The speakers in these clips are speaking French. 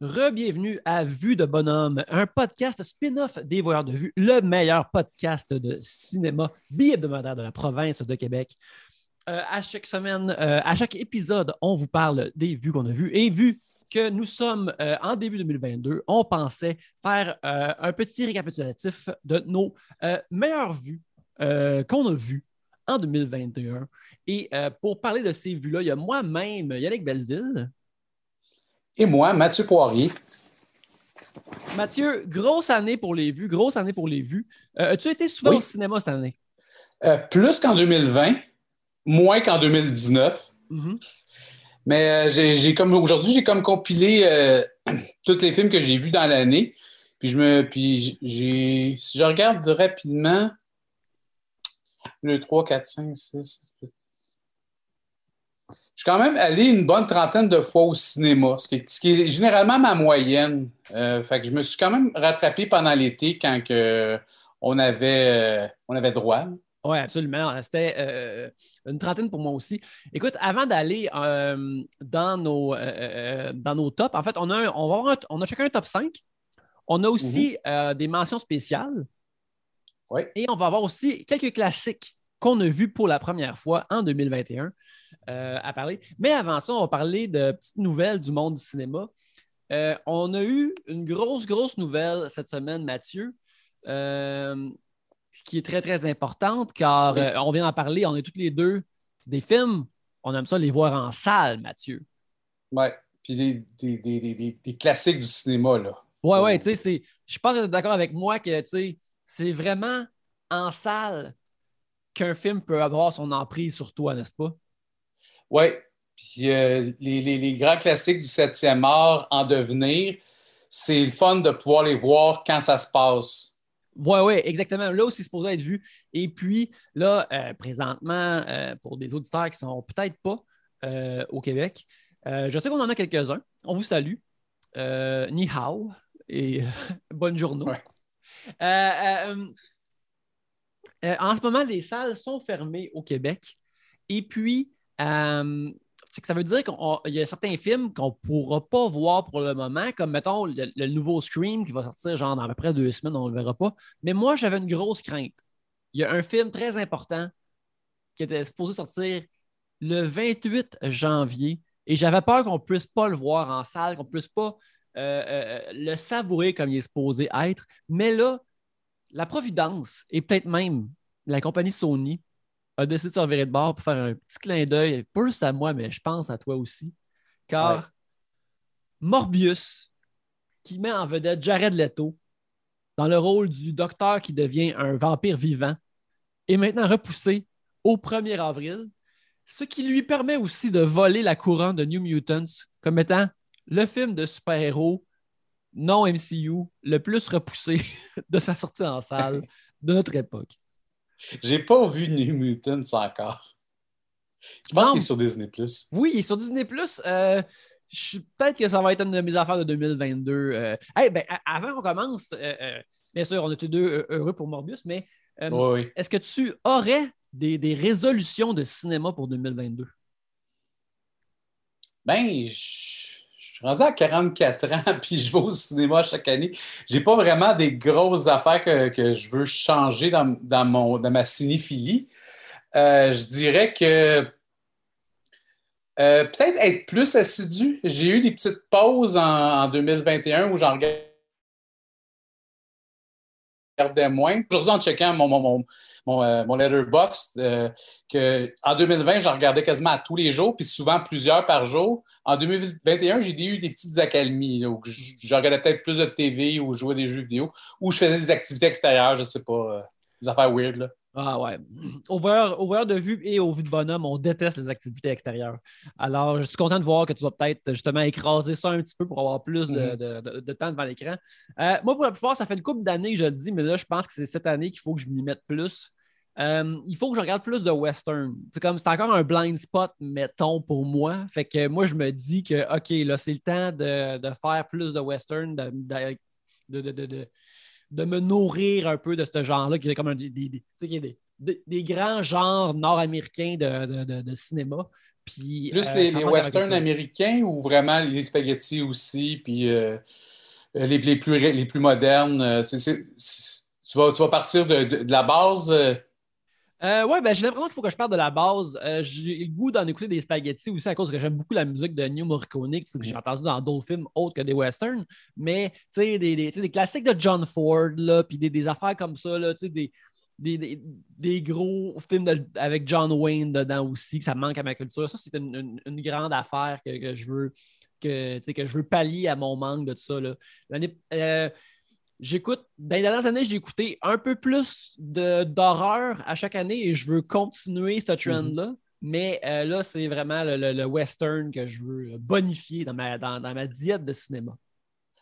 Re-bienvenue à Vue de Bonhomme, un podcast spin-off des voyeurs de vue, le meilleur podcast de cinéma bi-hebdomadaire de la province de Québec. Euh, à chaque semaine, euh, à chaque épisode, on vous parle des vues qu'on a vues. Et vu que nous sommes euh, en début 2022, on pensait faire un petit récapitulatif de nos meilleures vues qu'on a vues en 2021. Et pour parler de ces vues-là, il y a moi-même, Yannick Belzile. Et moi, Mathieu Poirier. Mathieu, grosse année pour les vues, grosse année pour les vues. Euh, as-tu été souvent au cinéma cette année? Euh, plus qu'en 2020, moins qu'en 2019. Mm-hmm. Mais euh, j'ai comme aujourd'hui, j'ai comme compilé tous les films que j'ai vus dans l'année. Puis je me. Puis j'ai. Si je regarde rapidement. Le 3, 4, 5, 6, je suis quand même allé une bonne trentaine de fois au cinéma, ce qui est, généralement ma moyenne. Euh, fait que je me suis quand même rattrapé pendant l'été quand on, avait, euh, on avait droit. Oui, absolument. C'était euh, une trentaine pour moi aussi. Écoute, avant d'aller dans, nos, dans nos tops, en fait, on a, on, on a chacun un top 5. On a aussi mhm. des mentions spéciales. Oui. Et on va avoir aussi quelques classiques qu'on a vus pour la première fois en 2021. Euh, à parler. Mais avant ça, on va parler de petites nouvelles du monde du cinéma. Euh, on a eu une grosse, grosse nouvelle cette semaine, Mathieu, euh, ce qui est très, très importante car on vient d'en parler, on est toutes les deux des films, on aime ça les voir en salle, Mathieu. Oui, puis des, classiques du cinéma, là. Oui, oui, tu sais, je pense que tu es d'accord avec moi que, c'est vraiment en salle qu'un film peut avoir son emprise sur toi, n'est-ce pas? Oui. Puis euh, les, grands classiques du 7e art en devenir, c'est le fun de pouvoir les voir quand ça se passe. Oui, oui, exactement. Là aussi, c'est supposé être vu. Et puis, là, euh, présentement, euh, pour des auditeurs qui ne sont peut-être pas au Québec, je sais qu'on en a quelques-uns. On vous salue. ni hao et bonne journée. En ce moment, les salles sont fermées au Québec. Et puis, euh, que ça veut dire qu'il y a certains films qu'on ne pourra pas voir pour le moment, comme mettons le, nouveau Scream qui va sortir genre dans à peu près deux semaines, on ne le verra pas. Mais moi, j'avais une grosse crainte. Il y a un film très important qui était supposé sortir le 28 janvier et j'avais peur qu'on ne puisse pas le voir en salle, qu'on ne puisse pas euh, euh, le savourer comme il est supposé être. Mais là, la Providence et peut-être même la compagnie Sony a décidé de se revirer de bord pour faire un petit clin d'œil, juste à moi, mais je pense à toi aussi. Car Morbius, qui met en vedette Jared Leto dans le rôle du docteur qui devient un vampire vivant, est maintenant repoussé au 1er avril, ce qui lui permet aussi de voler la couronne de New Mutants comme étant le film de super-héros non MCU le plus repoussé de sa sortie en salle de notre époque. J'ai pas vu New Mutants encore. Je pense qu'il est sur Disney. Oui, il est sur Disney. Euh, Peut-être que ça va être une de mes affaires de 2022. Euh... ben, avant qu'on commence, euh, euh, bien sûr, on était deux heureux pour Morbius, mais est-ce que tu aurais des, des, résolutions de cinéma pour 2022? Ben, je suis rendu à 44 ans, puis je vais au cinéma chaque année. J'ai pas vraiment des grosses affaires que, je veux changer dans, mon, dans ma cinéphilie. Euh, je dirais que euh, peut-être être plus assidu. J'ai eu des petites pauses en, 2021 où j'en regardais moins. Aujourd'hui, en checkant mon, mon, mon, euh, mon letterbox, euh, en 2020, j'en regardais quasiment à tous les jours, puis souvent plusieurs par jour. En 2021, j'ai eu des petites accalmies, où je, regardais peut-être plus de TV ou jouais des jeux vidéo, ou je faisais des activités extérieures, je sais pas, euh, des affaires weird. Là. Ah ouais. Au voyeur, de vue et au vu de bonhomme, on déteste les activités extérieures. Alors, je suis content de voir que tu vas peut-être justement écraser ça un petit peu pour avoir plus de, mm-hmm. temps devant l'écran. moi, pour la plupart, ça fait une couple d'années que je le dis, mais là, je pense que c'est cette année qu'il faut que je m'y mette plus. Euh, il faut que je regarde plus de western. C'est comme c'est encore un blind spot, mettons, pour moi. Fait que moi, je me dis que OK, là, c'est le temps de, faire plus de western, de, de, de, me nourrir un peu de ce genre-là, qui est comme un, des, des, des grands genres nord-américains de, cinéma. Puis, Plus les, westerns américains ou vraiment les spaghettis aussi, puis les, les, plus, les plus modernes? tu, vas, tu vas partir de, la base? Euh, ouais, ben, j'ai l'impression qu'il faut que je parte de la base. Euh, j'ai le goût d'en écouter des spaghettis aussi à cause que j'aime beaucoup la musique de New Morricone, que j'ai entendu dans d'autres films autres que des westerns. Mais, tu sais, des, des, des, classiques de John Ford, puis des, des, affaires comme ça, là, tu sais, des, des, des, gros films avec John Wayne dedans aussi, que ça manque à ma culture. Ça, c'est une, une, grande affaire que, que je veux que, que je veux pallier à mon manque de tout ça. Là. J'écoute, dans les dernières années, j'ai écouté un peu plus d'horreur à chaque année et je veux continuer ce trend-là. Mhm. Mais euh, là, c'est vraiment le, western que je veux bonifier dans ma, dans, ma diète de cinéma.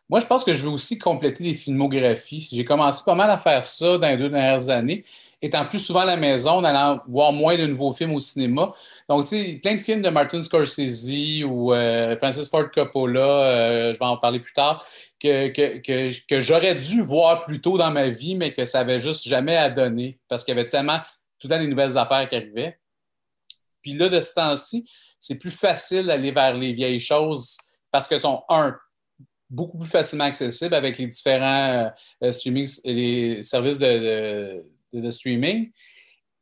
Moi, je pense que je veux aussi compléter les filmographies. J'ai commencé pas mal à faire ça dans les deux dernières années, étant plus souvent à la maison, allant voir moins de nouveaux films au cinéma. Donc, tu sais, plein de films de Martin Scorsese ou euh, Francis Ford Coppola, euh, je vais en parler plus tard, que, j'aurais dû voir plus tôt dans ma vie, mais que ça n'avait juste jamais à donner parce qu'il y avait tellement tout le temps des nouvelles affaires qui arrivaient. Puis là, de ce temps-ci, c'est plus facile d'aller vers les vieilles choses parce qu'elles sont, un, beaucoup plus facilement accessibles avec les différents euh, streamings et les services de, streaming.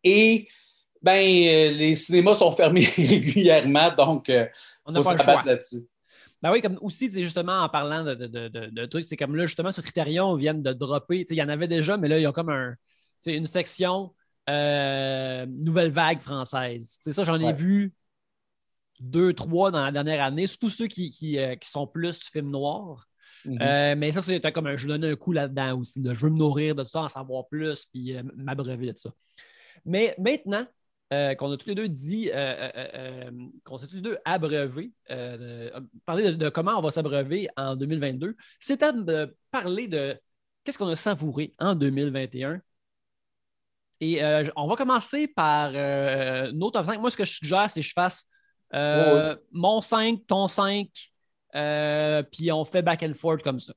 Et ben, euh, les cinémas sont fermés régulièrement, donc euh, on faut s'abattre là-dessus. Ben oui, comme aussi, justement, en parlant de, trucs, c'est comme là, justement, sur Criterion, viennent de dropper. Il y en avait déjà, mais là, il y a comme un, une section euh, nouvelle vague française. ça, j'en ai vu deux, trois dans la dernière année, surtout ceux qui, qui, euh, sont plus films noirs. Mm-hmm. Euh, mais ça, c'était comme un, je donnais un coup là-dedans aussi. Je veux me nourrir de ça, en savoir plus, puis m'abreuver de ça. Mais maintenant, euh, qu'on a tous les deux dit, euh, euh, qu'on s'est tous les deux abreuvés, parler de, comment on va s'abreuver en 2022, c'est de parler de qu'est-ce qu'on a savouré en 2021. Et on va commencer par nos top 5. Moi, ce que je suggère, c'est que je fasse mon 5, ton 5, puis on fait back and forth comme ça.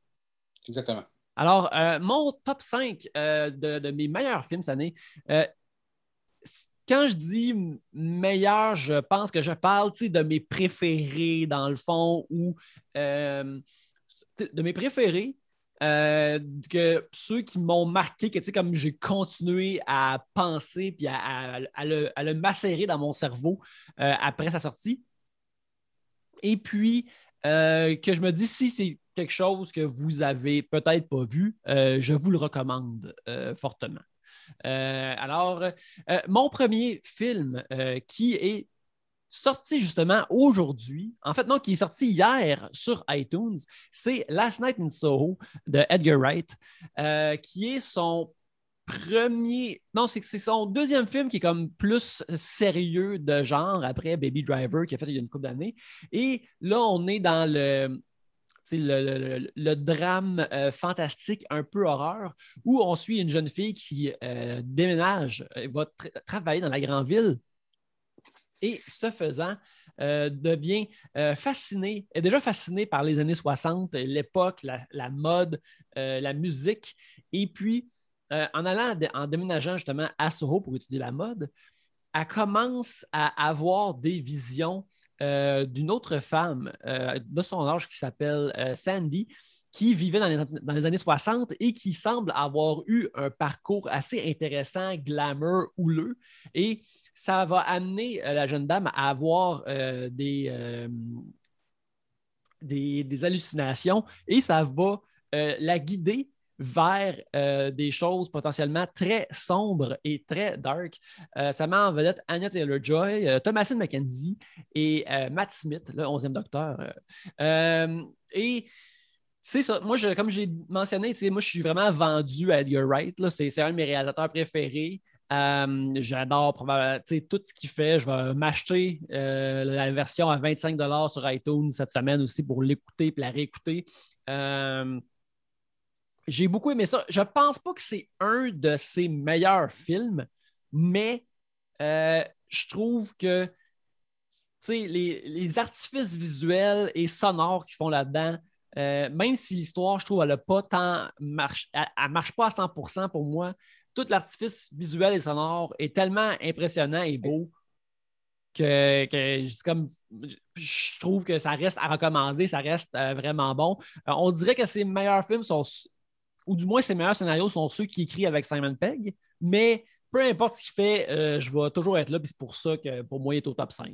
Exactement. Alors, mon top 5 de, de, mes meilleurs films cette année, quand je dis meilleur, je pense que je parle de mes préférés dans le fond ou euh, de mes préférés. Euh, que ceux qui m'ont marqué, que comme j'ai continué à penser puis à, le, macérer dans mon cerveau euh, après sa sortie. Et puis, que je me dis, si c'est quelque chose que vous avez peut-être pas vu, je vous le recommande fortement. Euh, alors, euh, mon premier film euh, qui est sorti justement aujourd'hui, en fait, non, qui est sorti hier sur iTunes, c'est Last Night in Soho de Edgar Wright, qui est son premier. Non, c'est son deuxième film qui est comme plus sérieux de genre après Baby Driver qui a fait il y a une couple d'années. Et là, on est dans le drame euh, fantastique, un peu horreur, où on suit une jeune fille qui euh, déménage, euh, va travailler dans la grande ville et ce faisant, devient fascinée, est déjà fascinée par les années 60, l'époque, la, mode, la musique. Et puis, en allant, en déménageant justement à Soho pour étudier la mode, elle commence à avoir des visions euh, d'une autre femme euh, de son âge qui s'appelle euh, Sandy, qui vivait dans les, années 60 et qui semble avoir eu un parcours assez intéressant, glamour, houleux. Et ça va amener la jeune dame à avoir des, des, hallucinations et ça va la guider vers euh, des choses potentiellement très sombres et très dark. Euh, ça met en vedette Anya Taylor-Joy, euh, Thomasin McKenzie et Matt Smith, le 11e docteur. et c'est ça. Moi, je, comme j'ai mentionné, moi, je suis vraiment vendu à Edgar Wright. C'est un de mes réalisateurs préférés. J'adore tout ce qu'il fait. Je vais m'acheter la version à 25 sur iTunes cette semaine aussi pour l'écouter et la réécouter. J'ai beaucoup aimé ça. Je pense pas que c'est un de ses meilleurs films, mais euh, je trouve que les, les, artifices visuels et sonores qu'ils font là-dedans, euh, même si l'histoire, je trouve, elle n'a pas tant marche, elle, marche pas à 100% pour moi, tout l'artifice visuel et sonore est tellement impressionnant et beau que, comme, je trouve que ça reste à recommander, ça reste euh, vraiment bon. Euh, on dirait que ses meilleurs films sont, ou du moins ses meilleurs scénarios sont ceux qui écrit avec Simon Pegg, mais peu importe ce qu'il fait, euh, je vais toujours être là, puis c'est pour ça que pour moi, il est au top 5.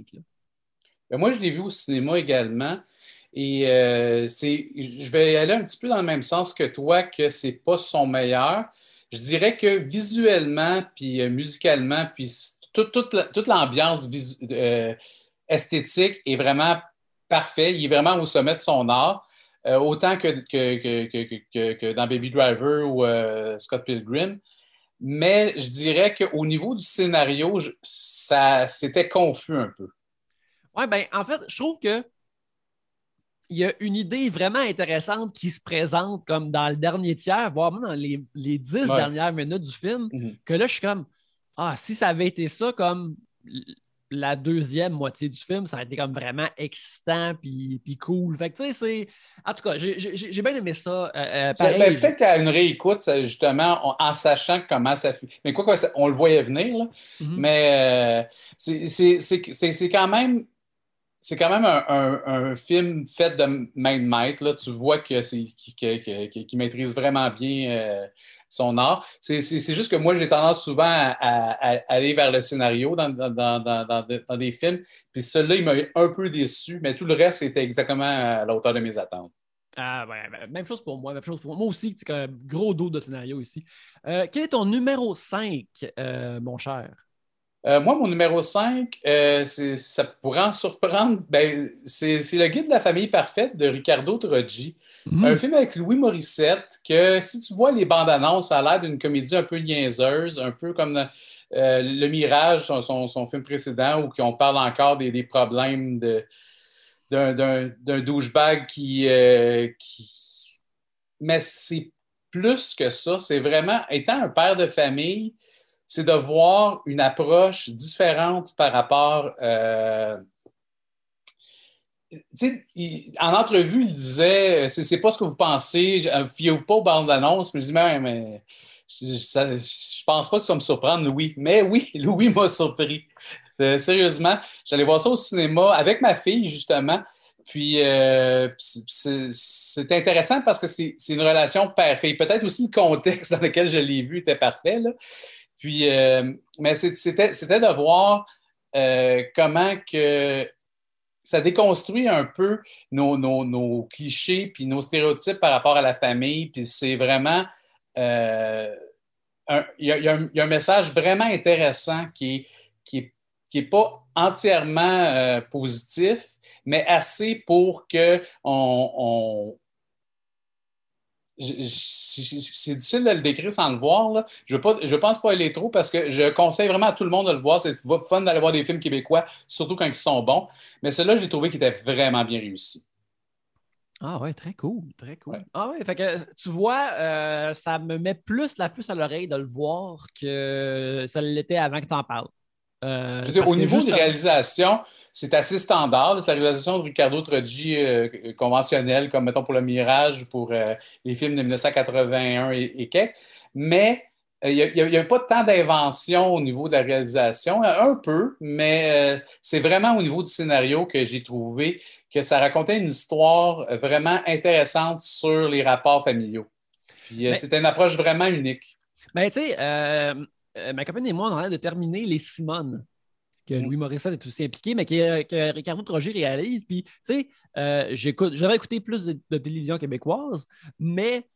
Ben, moi, je l'ai vu au cinéma également. Et je vais aller un petit peu dans le même sens que toi, que c'est pas son meilleur. Je dirais que visuellement, puis musicalement, puis toute, l'ambiance euh, esthétique est vraiment parfait. Il est vraiment au sommet de son art, euh, autant que, que, dans Baby Driver ou euh, Scott Pilgrim. Mais je dirais qu'au niveau du scénario, ça c'était confus un peu. Oui, ben en fait, je trouve que il y a une idée vraiment intéressante qui se présente comme dans le dernier tiers, voire même dans les, dix dernières minutes du film, mm-hmm. que là, je suis comme ah, si ça avait été ça comme la deuxième moitié du film, ça aurait été comme vraiment excitant puis, cool. Fait que, tu sais, c'est. En tout cas, j'ai bien aimé ça. Euh, euh, ben, peut-être qu'à une réécoute, justement, en sachant comment ça fait. Mais quoi, quoi on le voyait venir, là. Mm-hmm. Mais euh, c'est quand même. C'est quand même un, film fait de main de maître. Là. Tu vois que qui, maîtrise vraiment bien son art. C'est juste que moi, j'ai tendance souvent à, aller vers le scénario dans, des films. Puis celui-là, il m'a un peu déçu, mais tout le reste était exactement à la hauteur de mes attentes. Ah, ben, même chose pour moi. Même chose pour moi aussi, c'est un gros dos de scénario ici. Euh, quel est ton numéro 5, euh, mon cher? Euh, moi, mon numéro 5, euh, ça pourrait en surprendre. Ben, c'est le guide de la famille parfaite de Ricardo Troggi. Mhm. Un film avec Louis Morissette que si tu vois les bandes annonces, ça a l'air d'une comédie un peu niaiseuse, un peu comme euh, Le Mirage, son, film précédent, où on parle encore des, problèmes d'un douchebag qui, qui... Mais c'est plus que ça. C'est vraiment, étant un père de famille, c'est de voir une approche différente par rapport. Euh, en entrevue, il disait c'est pas ce que vous pensez, fiez-vous pas aux bandes d'annonce. Mais je dis mais, je, pense pas que ça va me surprendre, Louis. Mais oui, Louis m'a surpris. Euh, sérieusement, j'allais voir ça au cinéma avec ma fille, justement. Puis euh, c'est intéressant parce que c'est une relation père-fille. Peut-être aussi le contexte dans lequel je l'ai vu était parfait. Là. Puis, euh, mais c'était de voir euh, comment que ça déconstruit un peu nos, clichés puis nos stéréotypes par rapport à la famille. Puis c'est vraiment. Euh, il y, a un message vraiment intéressant qui n'est qui qui est pas entièrement positif, mais assez pour qu'on on, c'est difficile de le décrire sans le voir. Je ne pense pas aller trop parce que je conseille vraiment à tout le monde de le voir. C'est fun d'aller voir des films québécois, surtout quand ils sont bons. Mais celui-là, j'ai trouvé qu'il était vraiment bien réussi. Ah ouais, très cool, très cool. Ah ouais, fait que tu vois, euh, ça me met plus la puce à l'oreille de le voir que ça l'était avant que tu en parles. Euh, au niveau de réalisation, c'est assez standard. C'est la réalisation de Ricardo Troggi euh, conventionnelle, comme mettons pour Le Mirage, pour euh, les films de 1981 et, et quelques. Mais il n'y a, pas tant d'invention au niveau de la réalisation, un peu, mais c'est vraiment au niveau du scénario que j'ai trouvé que ça racontait une histoire vraiment intéressante sur les rapports familiaux. Puis c'était une approche vraiment unique. Ben, tu sais, euh, ma copine et moi, on en train de terminer Les Simones, que mm. Louis Morissette est aussi impliqué, mais que, Ricardo Troger réalise. Puis, tu sais, euh, j'avais écouté plus de, télévision québécoise, mais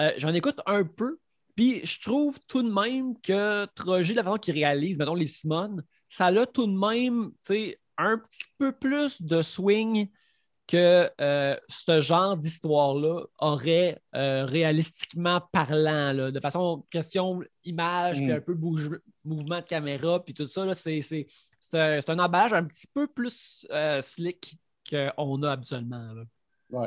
euh, j'en écoute un peu. Puis, je trouve tout de même que Troger, la façon qu'il réalise, mettons, Les Simones, ça a tout de même, tu sais, un petit peu plus de swing que euh, ce genre d'histoire-là aurait euh, réalistiquement parlant, de façon question image, puis mm. un peu mouvement de caméra, puis tout ça, c'est, un, emballage un petit peu plus euh, slick qu'on a habituellement. Oui.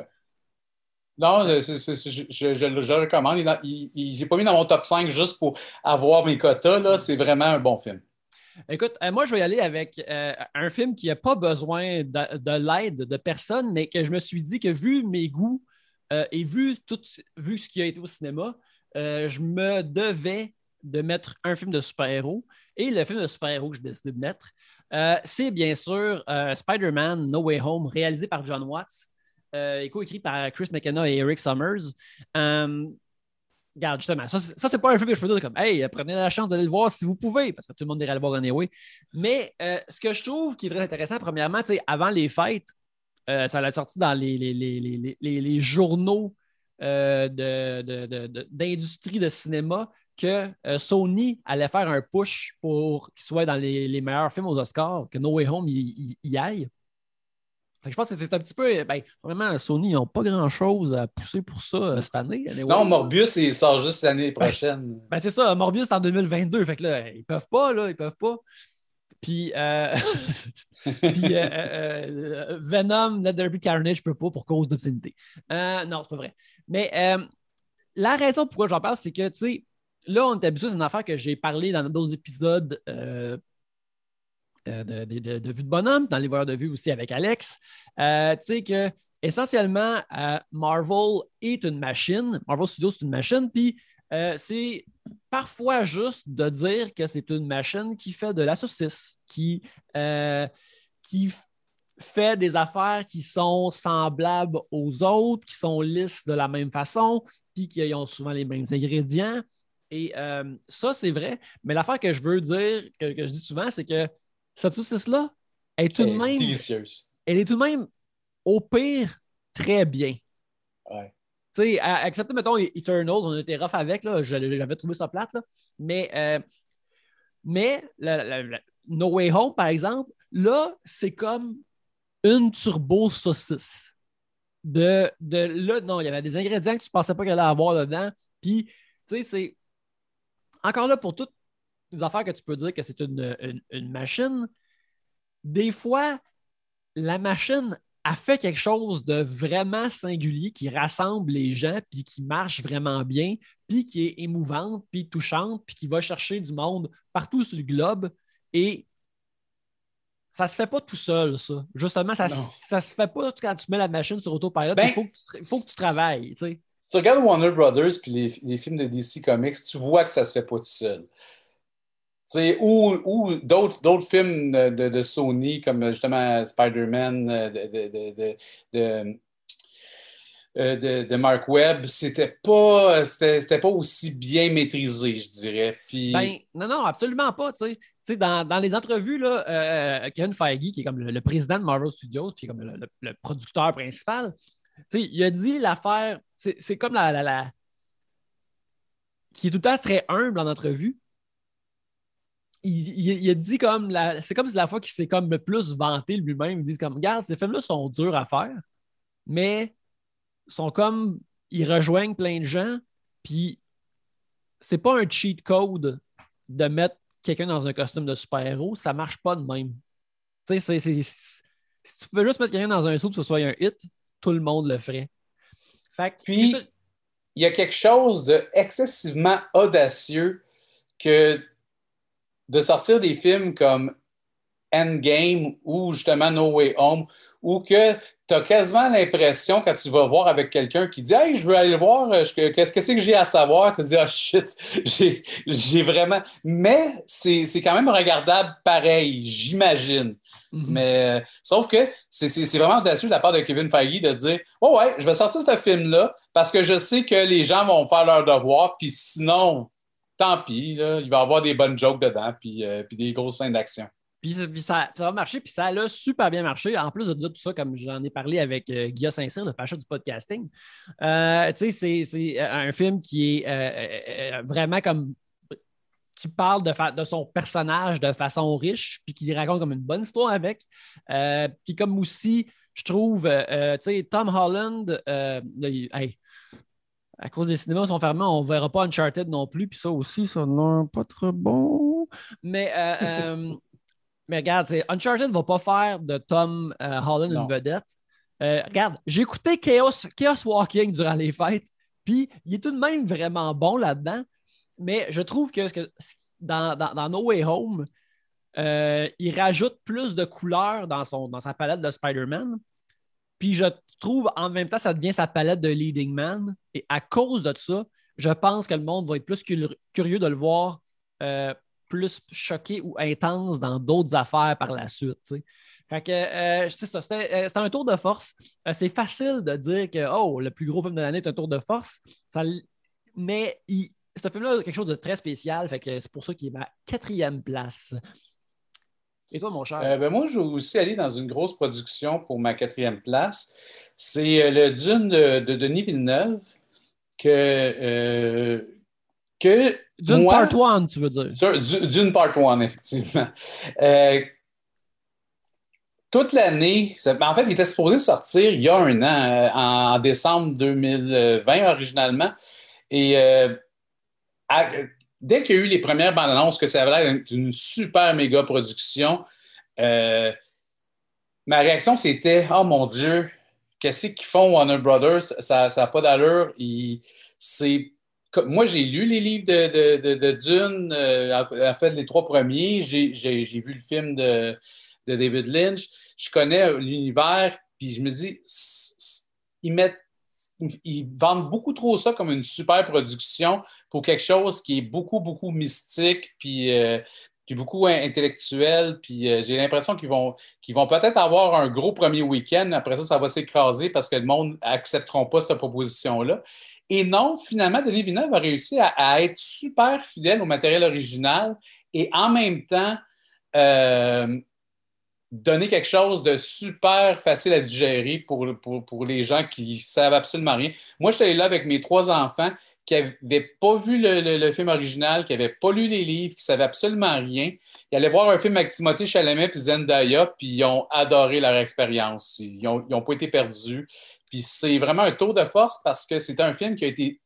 Non, je, le recommande. Je n'ai pas mis dans mon top 5 juste pour avoir mes quotas. C'est vraiment un bon film. Écoute, euh, moi, je vais y aller avec euh, un film qui n'a pas besoin de, l'aide de personne, mais que je me suis dit que vu mes goûts euh, et vu, tout, vu ce qui a été au cinéma, je me devais de mettre un film de super-héros. Et le film de super-héros que j'ai décidé de mettre, c'est bien sûr Spider-Man No Way Home, réalisé par John Watts et co-écrit par Chris McKenna et Eric Summers. Regarde, justement, ça, c'est pas un film que je peux dire comme Hey, prenez la chance d'aller le voir si vous pouvez, parce que tout le monde irait le voir anyway. Mais ce que je trouve qui est très intéressant, premièrement, avant les fêtes, ça l'a sorti dans les, les, journaux d'industrie de, cinéma que euh, Sony allait faire un push pour qu'il soit dans les, meilleurs films aux Oscars, que No Way Home y, aille. Je pense que c'est un petit peu. Ben, vraiment, Sony, ils n'ont pas grand-chose à pousser pour ça euh, cette année. non, Morbius, il sort juste l'année ben, prochaine. Ben, c'est ça, Morbius, c'est en 2022. Fait que là, ils peuvent pas, là, ils peuvent pas. Puis, euh, Venom, Let There Be Carnage, je peux pas pour cause d'obscénité. non, c'est pas vrai. Mais la raison pourquoi j'en parle, c'est que, tu sais, là, on est habitué, c'est une affaire que j'ai parlé dans d'autres épisodes euh, euh, de, Vue de Bonhomme, dans les voyeurs de vue aussi avec Alex. Euh, tu sais que essentiellement, Marvel est une machine. Marvel Studios, c'est une machine. Puis c'est parfois juste de dire que c'est une machine qui fait de la saucisse, qui, fait des affaires qui sont semblables aux autres, qui sont lisses de la même façon, puis qui ont souvent les mêmes ingrédients. Et euh, ça, c'est vrai. Mais l'affaire que je veux dire, que, je dis souvent, c'est que cette saucisse-là est tout de même. Délicieuse. Elle est tout de même, au pire, très bien. Ouais. Tu sais, excepté, mettons, Eternal, on était rough avec, là, j'avais trouvé ça plate, là. mais, euh, mais No Way Home, par exemple, là, c'est comme une turbo saucisse. De, de là, non, il y avait des ingrédients que tu ne pensais pas qu'il allait avoir dedans. Puis, tu sais, c'est encore là, pour toutes les affaires que tu peux dire que c'est une, machine, des fois, la machine a fait quelque chose de vraiment singulier qui rassemble les gens, puis qui marche vraiment bien, puis qui est émouvante, puis touchante, puis qui va chercher du monde partout sur le globe. Et ça se fait pas tout seul, ça. Justement, ça, ne se fait pas quand tu mets la machine sur autopilot. Ben, il faut, que tu, travailles. Tu tu regardes Warner Brothers puis les, films de DC Comics, tu vois que ça se fait pas tout seul. Ou, d'autres films de, Sony, comme justement Spider-Man de, euh, de, Mark Webb, c'était pas, pas aussi bien maîtrisé, je dirais. Puis... Ben, non, non, absolument pas. Dans, dans, les entrevues, là, euh, Kevin Feige, qui est comme le, président de Marvel Studios, qui est comme le producteur principal, il a dit l'affaire, c'est comme la, la, qui est tout le temps très humble en entrevue. Il, il, a dit comme la, c'est comme si la fois qu'il s'est comme le plus vanté lui-même. Il dit comme regarde, ces films-là sont durs à faire, mais sont comme ils rejoignent plein de gens, puis c'est pas un cheat code de mettre quelqu'un dans un costume de super-héros, ça marche pas de même. Tu sais, si tu veux juste mettre quelqu'un dans un saut que ce soit un hit, tout le monde le ferait. Puis, il y a quelque chose de excessivement audacieux que de sortir des films comme Endgame ou justement No Way Home, où que tu as quasiment l'impression, quand tu vas voir avec quelqu'un qui dit Hey, je veux aller le voir, euh, qu'est-ce que c'est que j'ai à savoir? Tu te dis Ah shit, j'ai vraiment. Mais c'est quand même regardable pareil, j'imagine. Mhm. Mais euh, sauf que c'est vraiment audacieux de la part de Kevin Feige de dire Oh ouais, je vais sortir ce film-là parce que je sais que les gens vont faire leur devoir, puis sinon, tant pis, il va y avoir des bonnes jokes dedans, puis, euh, puis des grosses scènes d'action. Puis, ça, ça, va marcher, puis ça a super bien marché. En plus de tout ça, comme j'en ai parlé avec euh, Guillaume Saint-Cyr, le Pacha du podcasting, euh, c'est un film qui est euh, vraiment comme qui parle de, son personnage de façon riche, puis qui raconte comme une bonne histoire avec. puis comme aussi, je trouve, tu sais, Tom Holland, à cause des cinémas sont fermés, on ne verra pas Uncharted non plus, puis ça aussi, ça n'a pas très bon. Mais Mais regarde, Uncharted ne va pas faire de Tom euh, Holland une vedette. Euh, regarde, j'ai écouté Chaos, Chaos Walking durant les fêtes, puis il est tout de même vraiment bon là-dedans. Mais je trouve que, dans, dans, No Way Home, euh, il rajoute plus de couleurs dans, son, dans sa palette de Spider-Man. Puis je trouve en même temps, ça devient sa palette de Leading Man. Et à cause de ça, je pense que le monde va être plus curieux de le voir euh, plus choqué ou intense dans d'autres affaires par la suite. Fait que euh, c'était un tour de force. c'est facile de dire que oh, le plus gros film de l'année est un tour de force. Mais ce film-là a quelque chose de très spécial. Fait que c'est pour ça qu'il est ma quatrième place. Et toi, mon cher? Euh, ben moi, je vais aussi aller dans une grosse production pour ma quatrième place. C'est euh, le Dune de, Denis Villeneuve que. Euh, que Dune Part 1, tu veux dire? Dune Part 1, effectivement. toute l'année, ben, en fait, il était supposé sortir il y a un an, en décembre 2020 originalement. Et dès qu'il y a eu les premières bandes annonces que ça avait l'air d'une super méga production, euh, ma réaction c'était Oh mon Dieu, qu'est-ce qu'ils font Warner Brothers? Ça n'a pas d'allure. Moi, j'ai lu les livres de, Dune, euh, en fait, les trois premiers. J'ai vu le film de, David Lynch. Je connais l'univers, puis je me dis, ils mettent ils vendent beaucoup trop ça comme une super production pour quelque chose qui est beaucoup, beaucoup mystique, puis, euh, beaucoup intellectuel. Puis euh, j'ai l'impression qu'ils vont, qu'ils vont peut-être avoir un gros premier week-end. Après ça, ça va s'écraser parce que le monde n'accepteront pas cette proposition-là. Et non, finalement, Denis Villeneuve a réussi à, être super fidèle au matériel original et en même temps, euh, donner quelque chose de super facile à digérer pour, pour, les gens qui savent absolument rien. Moi, j'étais là avec mes trois enfants qui n'avaient pas vu le, film original, qui n'avaient pas lu les livres, qui ne savaient absolument rien. Ils allaient voir un film avec Timothée Chalamet et Zendaya, puis ils ont adoré leur expérience. Ils n'ont pas été perdus. Puis c'est vraiment un tour de force parce que c'est un film qui a été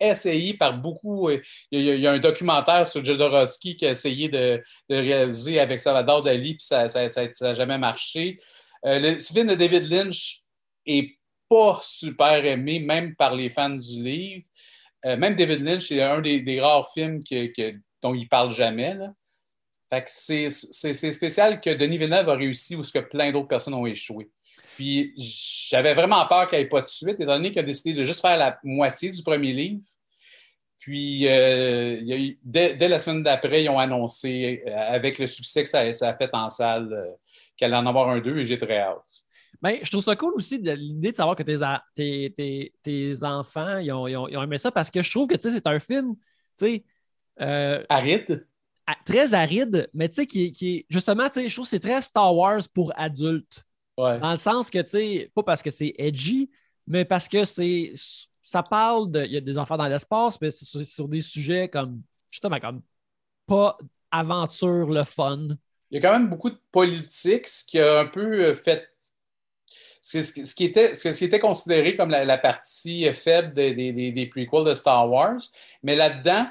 essayé par beaucoup. Euh, il y, a, un documentaire sur Jodorowsky qui a essayé de, réaliser avec Salvador Dali, puis ça n'a jamais marché. Euh, le film de David Lynch est pas super aimé, même par les fans du livre. Euh, même David Lynch, c'est un des, rares films dont il parle jamais. c'est spécial que Denis Villeneuve a réussi où ce que plein d'autres personnes ont échoué. Puis j'avais vraiment peur qu'il n'y ait pas de suite, étant donné qu'il a décidé de juste faire la moitié du premier livre. Puis, euh, dès, la semaine d'après, ils ont annoncé, euh, avec le succès que ça, a fait en salle, euh, qu'elle allait en avoir un deux et j'ai très hâte. Bien, je trouve ça cool aussi l'idée de savoir que tes, enfants ils ont, aimé ça parce que je trouve que c'est un film aride. Très aride, mais tu sais, qui, qui, justement, je trouve que c'est très Star Wars pour adultes. Dans le sens que, tu sais, pas parce que c'est edgy, mais parce que c'est. Ça parle de. Il y a des enfants dans l'espace, mais c'est sur, des sujets comme. Justement, comme. Pas aventure, le fun. Il y a quand même beaucoup de politique, ce qui a un peu euh, fait. Ce qui, était, ce qui était considéré comme la, partie faible des, des, des, prequels de Star Wars. Mais là-dedans,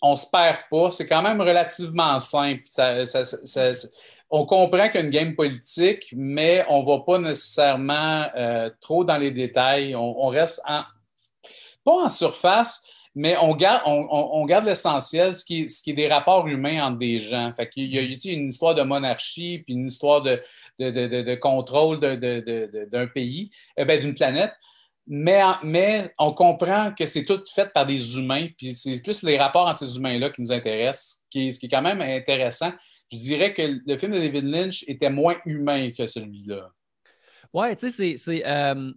on ne se perd pas. C'est quand même relativement simple. ça, on comprend qu'il y game politique, mais on ne va pas nécessairement euh, trop dans les détails. On, reste pas en surface, mais on garde, l'essentiel, ce qui, est, des rapports humains entre des gens. Fait il y a, une histoire de monarchie, puis une histoire de, de, contrôle d'un pays, eh ben, d'une planète. Mais, on comprend que c'est tout fait par des humains, puis c'est plus les rapports entre ces humains-là qui nous intéressent, qui, ce qui est quand même intéressant je dirais que le film de David Lynch était moins humain que celui-là. Ouais, tu sais, c'est. Euh,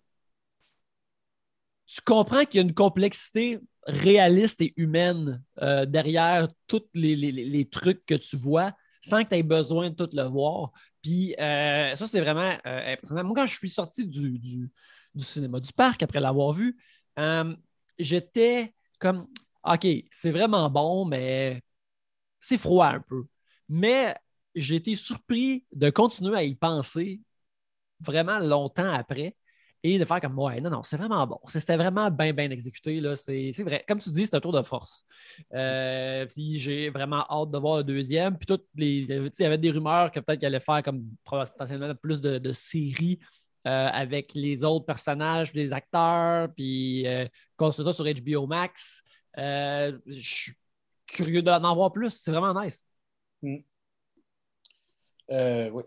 tu comprends qu'il y a une complexité réaliste et humaine euh, derrière tous les, trucs que tu vois sans que tu aies besoin de tout le voir. Puis euh, ça, c'est vraiment impressionnant. Moi, quand je suis sorti du, cinéma du parc après l'avoir vu, j'étais comme OK, c'est vraiment bon, mais c'est froid un peu. Mais j'ai été surpris de continuer à y penser vraiment longtemps après et de faire comme ouais, non, non, c'est vraiment bon. C'était vraiment bien, bien exécuté. C'est, vrai. Comme tu dis, c'est un tour de force. Euh, j'ai vraiment hâte de voir le deuxième. Puis toutes les. Il y avait des rumeurs que peut-être qu'il allait faire comme potentiellement plus de, séries. Euh, avec les autres personnages, les acteurs, puis euh, ça sur HBO Max. Euh, je suis curieux d'en voir plus. C'est vraiment nice. Mm. Euh, oui.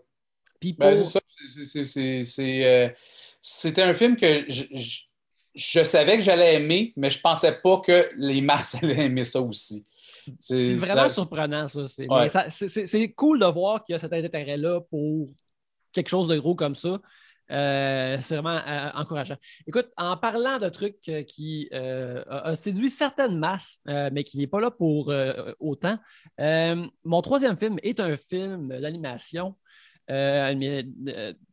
Ben, c'est ça. Euh, c'était un film que je savais que j'allais aimer, mais je pensais pas que les masses allaient aimer ça aussi. C'est vraiment surprenant, ça. C'est cool de voir qu'il y a cet intérêt-là pour quelque chose de gros comme ça. Euh, c'est vraiment euh, encourageant. Écoute, en parlant de trucs euh, qui a séduit certaines masses, mais qui n'est pas là pour autant, mon troisième film est un film d'animation. mes,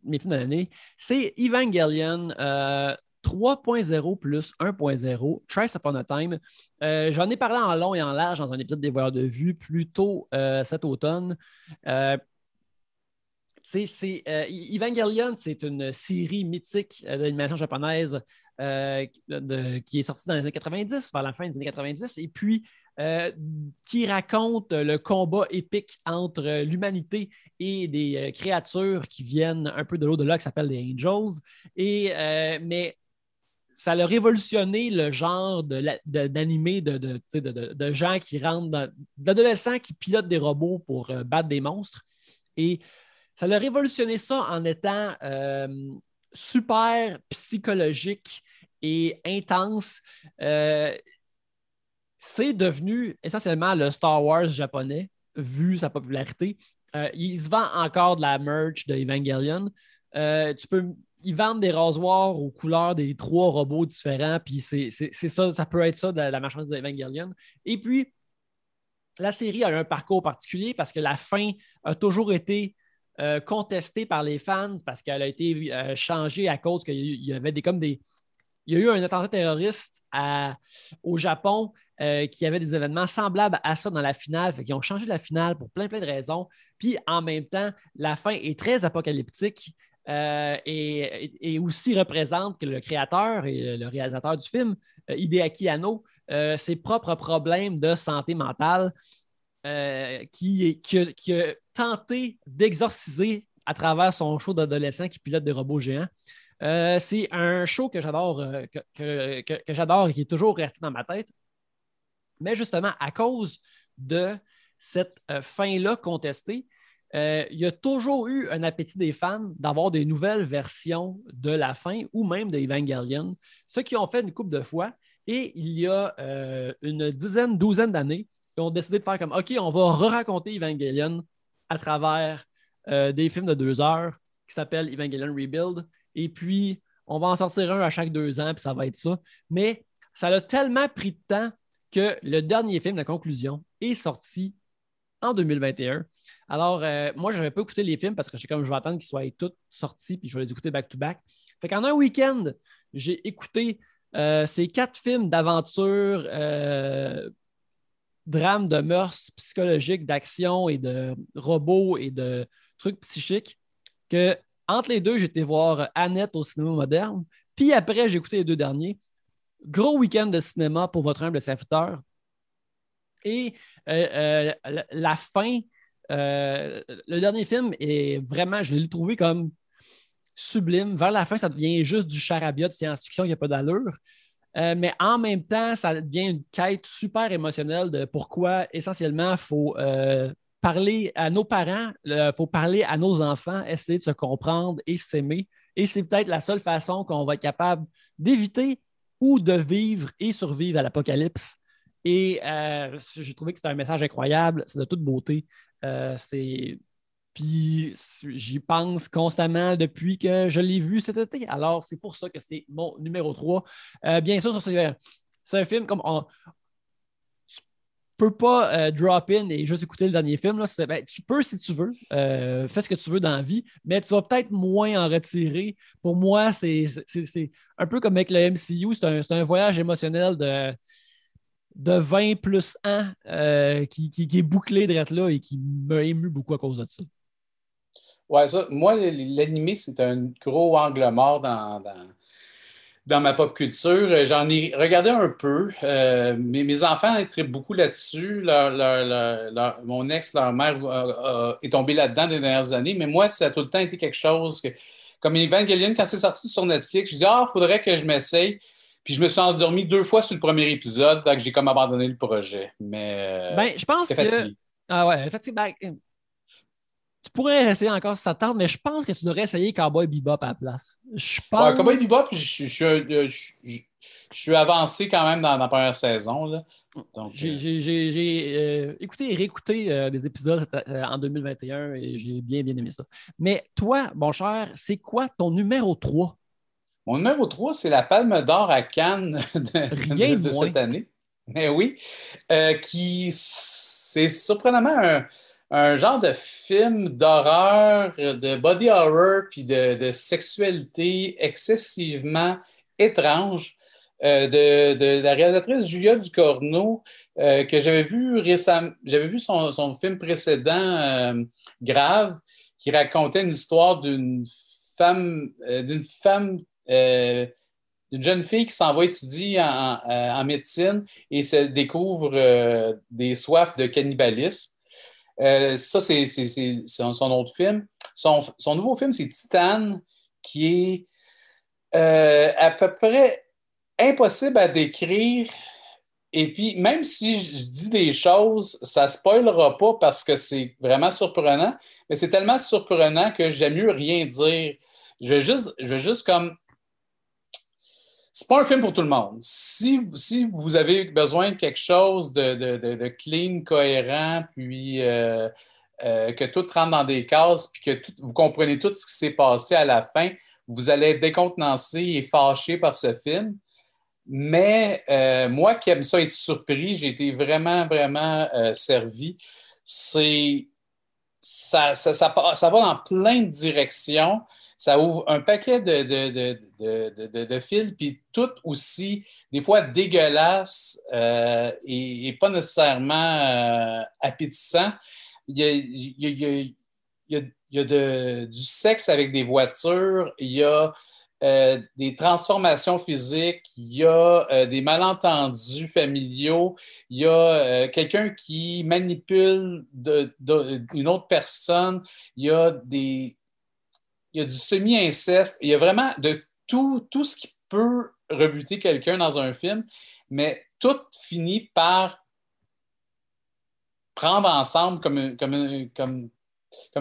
mes films de l'année, c'est Evangelion 3.0 plus 1.0, Trace Upon a Time. J'en ai parlé en long et en large dans un épisode des voyeurs de vue plus tôt cet automne c'est euh, Evangelion, c'est une série mythique euh, d'animation japonaise euh, qui est sortie dans les années 90, vers la fin des années 90, et puis qui raconte le combat épique entre l'humanité et des créatures qui viennent un peu de l'au-delà, qui s'appellent les Angels. Et, mais ça a révolutionné le genre d'animé de, de, gens qui rentrent, d'adolescents qui pilotent des robots pour battre des monstres. Et ça a révolutionné ça en étant euh, super psychologique et intense. Euh, c'est devenu essentiellement le Star Wars japonais, vu sa popularité. Euh, il se vend encore de la merch de Evangelion. tu peux ils vendent des rasoirs aux couleurs des trois robots différents, puis c'est ça, ça peut être ça de la marchandise de Evangelion. Et puis, la série a un parcours particulier parce que la fin a toujours été euh, contestée par les fans parce qu'elle a été euh, changée à cause qu'il y avait des comme des. Il y a eu un attentat terroriste au Japon euh, qui avait des événements semblables à ça dans la finale. Fait ils ont changé la finale pour plein, plein de raisons. Puis en même temps, la fin est très apocalyptique. et, aussi représente que le créateur et le réalisateur du film, Hideaki Anno, ses propres problèmes de santé mentale euh, qui, a, tenté d'exorciser à travers son show d'adolescent qui pilote des robots géants. Euh, c'est un show que j'adore, euh, que, j'adore et qui est toujours resté dans ma tête. Mais justement, à cause de cette fin-là contestée, il y a toujours eu un appétit des fans d'avoir des nouvelles versions de la fin ou même de Evangelion, ce qui ont fait une couple de fois. Et il y a une dizaine, douzaine d'années, ont décidé de faire comme OK, on va re-raconter Evangelion à travers euh, des films de deux heures qui s'appellent Evangelion Rebuild. Et puis, on va en sortir un à chaque deux ans, puis ça va être ça. Mais ça a tellement pris de temps que le dernier film, la conclusion, est sorti en 2021. Alors, euh, moi, je n'avais pas écouté les films parce que j'ai comme je vais attendre qu'ils soient tous sortis, puis je vais les écouter back-to-back. Fait qu'en un week-end, j'ai écouté euh, ces quatre films d'aventure drame de mœurs psychologiques, d'action et de robots et de trucs psychiques que entre les deux, été voir Annette au cinéma moderne. Puis après, j'ai écouté les deux derniers. Gros week-end de cinéma pour votre humble serviteur. Et euh, euh, la fin, euh, le dernier film est vraiment, je l'ai trouvé comme sublime. Vers la fin, ça devient juste du charabia de science-fiction qui n'a pas d'allure. Euh, mais en même temps, ça devient une quête super émotionnelle de pourquoi essentiellement il faut euh, parler à nos parents, il faut parler à nos enfants, essayer de se comprendre et s'aimer. Et c'est peut-être la seule façon qu'on va être capable d'éviter ou de vivre et survivre à l'apocalypse. Et euh, j'ai trouvé que c'était un message incroyable, c'est de toute beauté. c'est puis j'y pense constamment depuis que je l'ai vu cet été. Alors, c'est pour ça que c'est mon numéro 3. Euh, bien sûr, c'est un film comme on, peux pas euh, drop in et juste écouter le dernier film. Ben, tu peux si tu veux. Euh, fais ce que tu veux dans la vie, mais tu vas peut-être moins en retirer. Pour moi, c'est un peu comme avec le MCU. C'est un, voyage émotionnel de de 20 plus 1 qui, qui, est bouclé de là et qui m'a ému beaucoup à cause de ça. Ouais, ça, moi, l'animé, c'est un gros angle mort dans, dans, ma pop culture. J'en ai regardé un peu. Euh, mais mes enfants étaient beaucoup là-dessus. mon ex, leur mère, est tombée là-dedans des dernières années. Mais moi, ça a tout le temps été quelque chose que, comme Evangelion, quand c'est sorti sur Netflix, je dis Ah, il faudrait que je m'essaye. Puis je me suis endormi deux fois sur le premier épisode, donc j'ai comme abandonné le projet. Mais. Ben, je pense que. Ah ouais, effectivement. Tu pourrais essayer encore si ça tente, mais je pense que tu devrais essayer Cowboy Bebop à la place. Je pense... Cowboy Bebop, je, suis avancé quand même dans, la première saison. J'ai écouté et réécouté des épisodes en 2021 et j'ai bien, bien aimé ça. Mais toi, mon cher, c'est quoi ton numéro 3? Mon numéro 3, c'est la Palme d'Or à Cannes de, cette année. Mais oui, euh, qui c'est surprenamment un, genre de film d'horreur, de body horror, puis de, sexualité excessivement étrange euh, de, la réalisatrice Julia Ducorneau, euh, que j'avais vu récemment, j'avais vu son, son, film précédent, Grave, qui racontait une histoire d'une femme, d'une femme euh, une jeune fille qui s'en va étudier en, médecine et se découvre euh, des soifs de cannibalisme. Euh, ça, c'est son, autre film. Son, nouveau film, c'est Titane, qui est à peu près impossible à décrire. Et puis, même si je dis des choses, ça ne spoilera pas parce que c'est vraiment surprenant, mais c'est tellement surprenant que j'aime mieux rien dire. Je vais juste, je vais juste comme c'est pas un film pour tout le monde. Si, vous avez besoin de quelque chose de, clean, cohérent, puis euh, euh, que tout rentre dans des cases, puis que vous comprenez tout ce qui s'est passé à la fin, vous allez être décontenancé et fâché par ce film. Mais euh, moi qui aime ça être surpris, j'ai été vraiment, vraiment servi. C'est ça, ça, ça, ça, va dans plein de directions ça ouvre un paquet de, de, de, fils, puis tout aussi, des fois dégueulasse euh, et, pas nécessairement euh, appétissant. Il y a, il y a, du sexe avec des voitures, il y a euh, des transformations physiques, il y a des malentendus familiaux, il y a quelqu'un qui manipule une autre personne, il y a des, il y a du semi-inceste, il y a vraiment de tout, tout ce qui peut rebuter quelqu'un dans un film, mais tout finit par prendre ensemble comme une, comme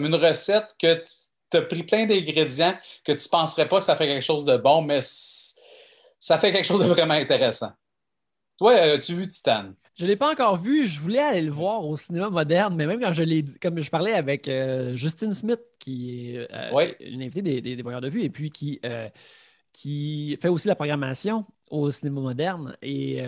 une recette que tu as pris plein d'ingrédients que tu ne penserais pas que ça fait quelque chose de bon, mais ça fait quelque chose de vraiment intéressant. Toi, as-tu vu Titan? Je ne l'ai pas encore vu. Je voulais aller le voir au cinéma moderne, mais même quand je l'ai dit, comme je parlais avec euh, Justine Smith, qui est euh, une invitée des, des, de vue, et puis qui, euh, qui fait aussi la programmation au cinéma moderne. Et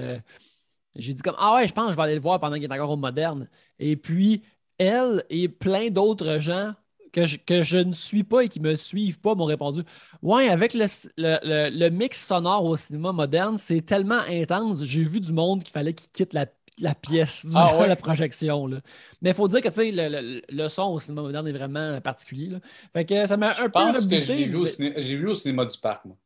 j'ai dit comme Ah ouais, je pense que je vais aller le voir pendant qu'il est encore au moderne. Et puis, elle et plein d'autres gens que je, ne suis pas et qui ne me suivent pas m'ont répondu Ouais, avec le, mix sonore au cinéma moderne, c'est tellement intense. J'ai vu du monde qu'il fallait qu'il quitte la, pièce durant ah la projection. Mais il faut dire que le, son au cinéma moderne est vraiment particulier. Fait que ça m'a un peu. Je pense que j'ai vu, vu, au cinéma du parc, moi.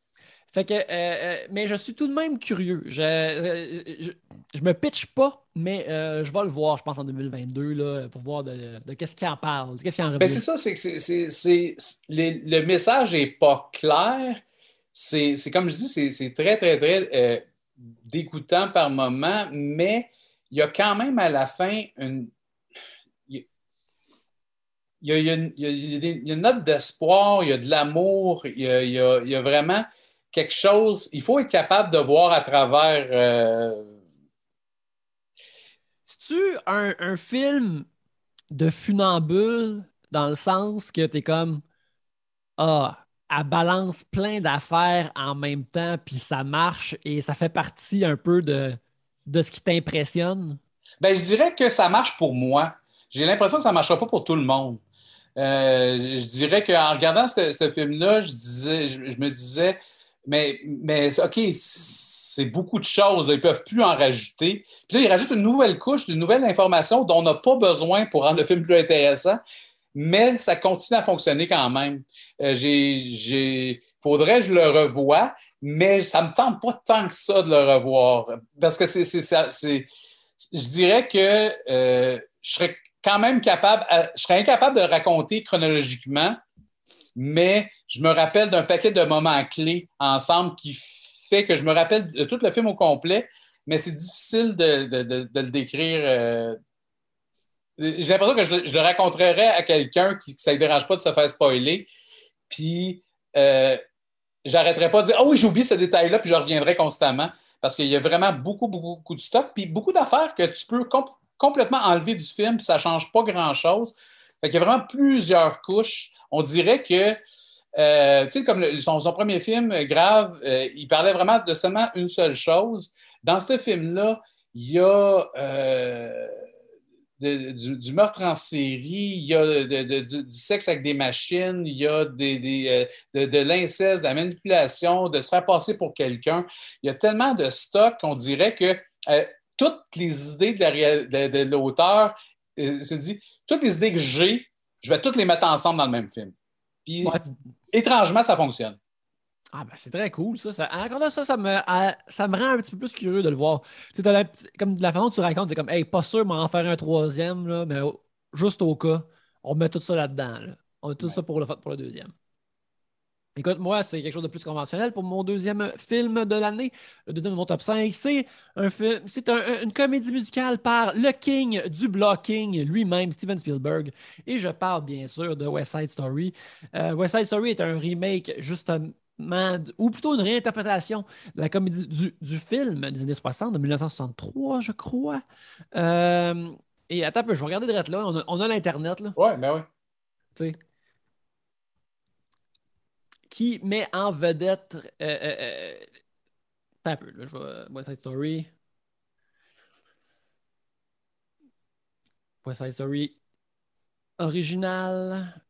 Fait que, euh, euh, mais je suis tout de même curieux. Je, euh, je, me pitch pas, mais je vais le voir, je pense, en 2022, là, pour voir de, qu'est-ce qu'il en parle, qu'est-ce qu'il en ben, C'est ça, c'est que c'est, le message n'est pas clair. C'est, comme je dis, c'est, très, très, très dégoûtant par moment, mais il y a quand même à la fin une. Il y, a, il, y a, une note d'espoir, il y a de l'amour, il y a vraiment quelque chose, il faut être capable de voir à travers. Euh... tu un, film de funambule dans le sens que tu es comme Ah, elle balance plein d'affaires en même temps, puis ça marche et ça fait partie un peu de, de ce qui t'impressionne? Ben, je dirais que ça marche pour moi. J'ai l'impression que ça ne marchera pas pour tout le monde. Euh, je dirais qu'en regardant ce, film-là, je, disais, je, me disais, mais, mais OK, c'est beaucoup de choses. Ils ne peuvent plus en rajouter. Puis là, ils rajoutent une nouvelle couche, une nouvelle information dont on n'a pas besoin pour rendre le film plus intéressant. Mais ça continue à fonctionner quand même. Euh, j'ai, faudrait que je le revoie, mais ça ne me tente pas tant que ça de le revoir. Parce que c'est, c'est, je dirais que euh, je serais quand même capable, je serais incapable de raconter chronologiquement mais je me rappelle d'un paquet de moments clés ensemble qui fait que je me rappelle de tout le film au complet, mais c'est difficile de, le décrire euh, j'ai l'impression que je, le raconterais à quelqu'un qui, ça ne dérange pas de se faire spoiler. Puis, euh, j'arrêterais pas de dire Ah oui, j'ai oublié ce détail-là, puis je reviendrai constamment. Parce qu'il y a vraiment beaucoup, beaucoup, beaucoup de stock, puis beaucoup d'affaires que tu peux complètement enlever du film, puis ça ne change pas grand-chose. Fait qu'il y a vraiment plusieurs couches. On dirait que, euh, tu sais, comme son, premier film, Grave, euh, il parlait vraiment de seulement une seule chose. Dans ce film-là, il y a euh, du, meurtre en série, il y a du, sexe avec des machines, il y a des, euh, de, l'inceste, de la manipulation, de se faire passer pour quelqu'un. Il y a tellement de stock qu'on dirait que euh, toutes les idées de l'auteur, se dit, toutes les idées que j'ai, je vais toutes les mettre ensemble dans le même film. Puis, étrangement, ça fonctionne. Ah, ben c'est très cool, ça. ça. Encore là, ça, ça me, ça me rend un petit peu plus curieux de le voir. Tu comme de la façon dont tu racontes, c'est comme, hey, pas sûr m'en faire un troisième, là, mais juste au cas, on met tout ça là-dedans. On met tout ça pour le, pour le deuxième. Écoute, moi, c'est quelque chose de plus conventionnel pour mon deuxième film de l'année, le deuxième de mon top 5. C'est un film, c'est une comédie musicale par le king du blocking lui-même, Steven Spielberg. Et je parle bien sûr de West Side Story. Euh, West Side Story est un remake justement ou plutôt une réinterprétation de la comédie du, film des années 60, de 1963, je crois. Euh, et attends un peu, je vais regarder de là. On a, on a l'Internet. Là. Ouais, ben oui. Tu sais. Qui met en vedette. Euh, euh, euh un peu, je vois West Side Story. West Side Story original.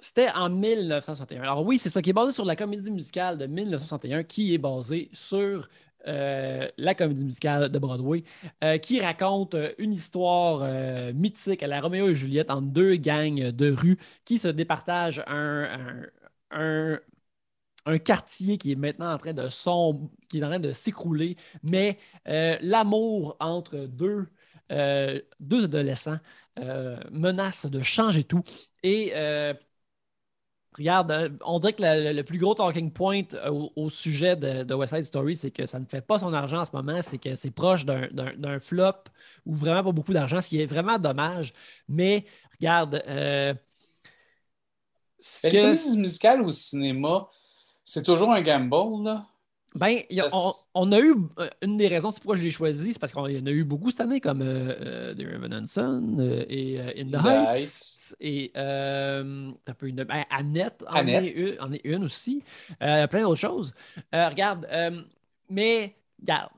C'était en 1961. Alors oui, c'est ça qui est basé sur la comédie musicale de 1961 qui est basée sur euh, la comédie musicale de Broadway, euh, qui raconte euh, une histoire mythique à la Roméo et Juliette entre deux gangs de rue qui se départagent un, quartier qui est maintenant en train de qui est en train de s'écrouler, mais l'amour entre deux, deux adolescents menace de changer tout. Et Regarde, euh, on dirait que le plus gros talking point euh, au, sujet de, West Side Story, c'est que ça ne fait pas son argent en ce moment, c'est que c'est proche d'un flop ou vraiment pas beaucoup d'argent, ce qui est vraiment dommage. Mais regarde, euh, que... musicale au cinéma, c'est toujours un gamble, là. Ben, on, a eu euh, une des raisons, c'est pourquoi je l'ai choisi, c'est parce qu'il y en a eu beaucoup cette année, comme euh, euh The Revenant Son et In the, Heights. Et peu une, ben, Annette, en, Est une, aussi. plein d'autres choses. regarde, mais regarde,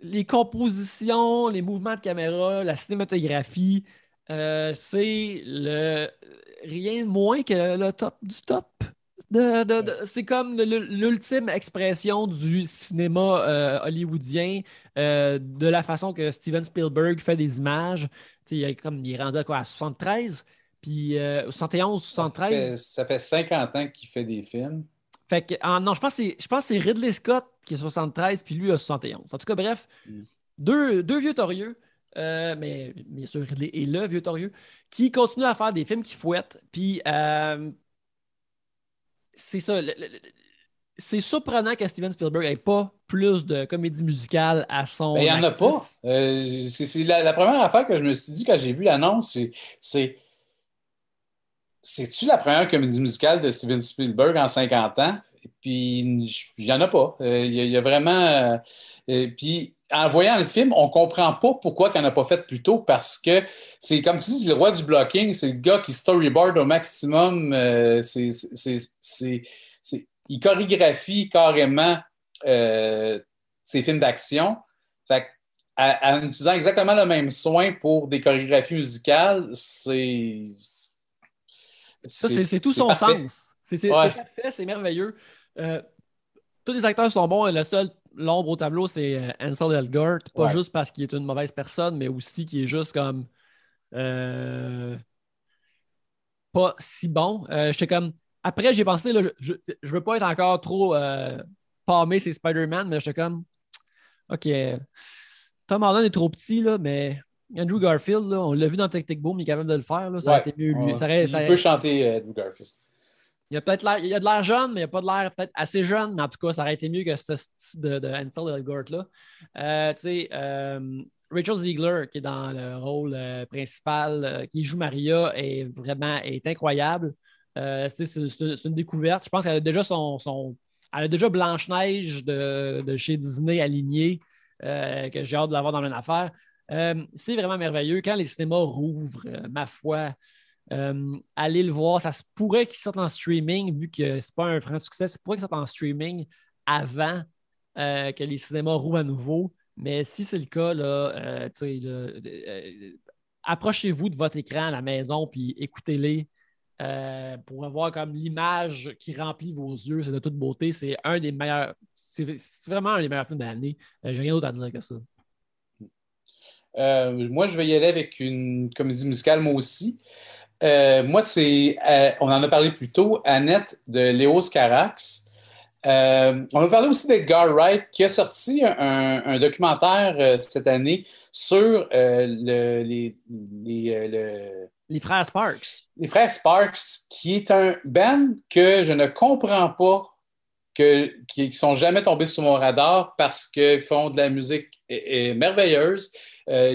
les compositions, les mouvements de caméra, la cinématographie, c'est le rien de moins que le top du top c'est comme l'ultime expression du cinéma euh, hollywoodien, euh, de la façon que Steven Spielberg fait des images. Il est, comme, il est rendu à quoi, à 73, puis 71, euh, 73. Ça fait, 50 ans qu'il fait des films. Fait que, ah, non, je pense, que c'est Ridley Scott qui est 73, puis lui a 71. En tout cas, bref, mm. deux, deux, vieux torieux. mais bien sûr, Ridley est le vieux torieux, qui continue à faire des films qui fouettent. Puis c'est ça. c'est surprenant que Steven Spielberg n'ait pas plus de comédie musicale à son. Il n'y en a pas. Euh, c'est la, première affaire que je me suis dit quand j'ai vu l'annonce, c'est. C'est-tu la première comédie musicale de Steven Spielberg en 50 ans? Et puis, il n'y en a pas. Euh, il y, a vraiment. Euh, puis, en voyant le film, on ne comprend pas pourquoi il n'en a pas fait plus tôt parce que c'est comme tu dis, c'est le roi du blocking, c'est le gars qui storyboard au maximum. Euh, il chorégraphie carrément euh, ses films d'action. Fait en utilisant exactement le même soin pour des chorégraphies musicales, c'est. C'est tout son sens. C'est parfait, c'est merveilleux. Euh, tous les acteurs sont bons. Le seul l'ombre au tableau, c'est euh, Ansel Elgort. Pas juste parce qu'il est une mauvaise personne, mais aussi qu'il est juste comme. Euh, pas si bon. Euh, j'étais comme. Après, j'ai pensé, là, je, je, veux pas être encore trop euh, palmé, c'est Spider-Man, mais j'étais comme. OK. Tom Holland est trop petit, là, mais Andrew Garfield, là, on l'a vu dans Tic Tic Boom, il est capable de le faire. Là, ça été mieux lui. il peut chanter Andrew Garfield. Il a peut-être a de l'air jeune, mais il n'y a pas de l'air peut-être assez jeune. Mais en tout cas, ça aurait été mieux que ce style de, de Ansel Elgort-là. Euh, tu sais, euh, Rachel Ziegler, qui est dans le rôle euh, principal, qui joue Maria, est vraiment est incroyable. c'est, une découverte. Je pense qu'elle a déjà son, son elle a déjà Blanche-Neige de, de, chez Disney alignée, que j'ai hâte de l'avoir dans une affaire. c'est vraiment merveilleux. Quand les cinémas rouvrent, ma foi, euh, allez le voir. Ça se pourrait qu'il sorte en streaming, vu que c'est pas un grand succès. Ça pourrait qu'il sorte en streaming avant euh, que les cinémas rouvrent à nouveau. Mais si c'est le cas, euh, approchez-vous de votre écran à la maison puis écoutez-les. pour avoir comme l'image qui remplit vos yeux, c'est de toute beauté. C'est un des meilleurs, c'est vraiment un des meilleurs films de l'année. J'ai rien d'autre à dire que ça. moi, je vais y aller avec une comédie musicale, moi aussi. Euh, moi, c'est, euh, on en a parlé plus tôt, Annette de Léos Carax. Euh, on a parlé aussi d'Edgar Wright qui a sorti un, documentaire cette année sur le, les, les, frères Sparks. Les frères Sparks, qui est un band que je ne comprends pas, qui ne sont jamais tombés sur mon radar parce qu'ils font de la musique merveilleuse. Euh,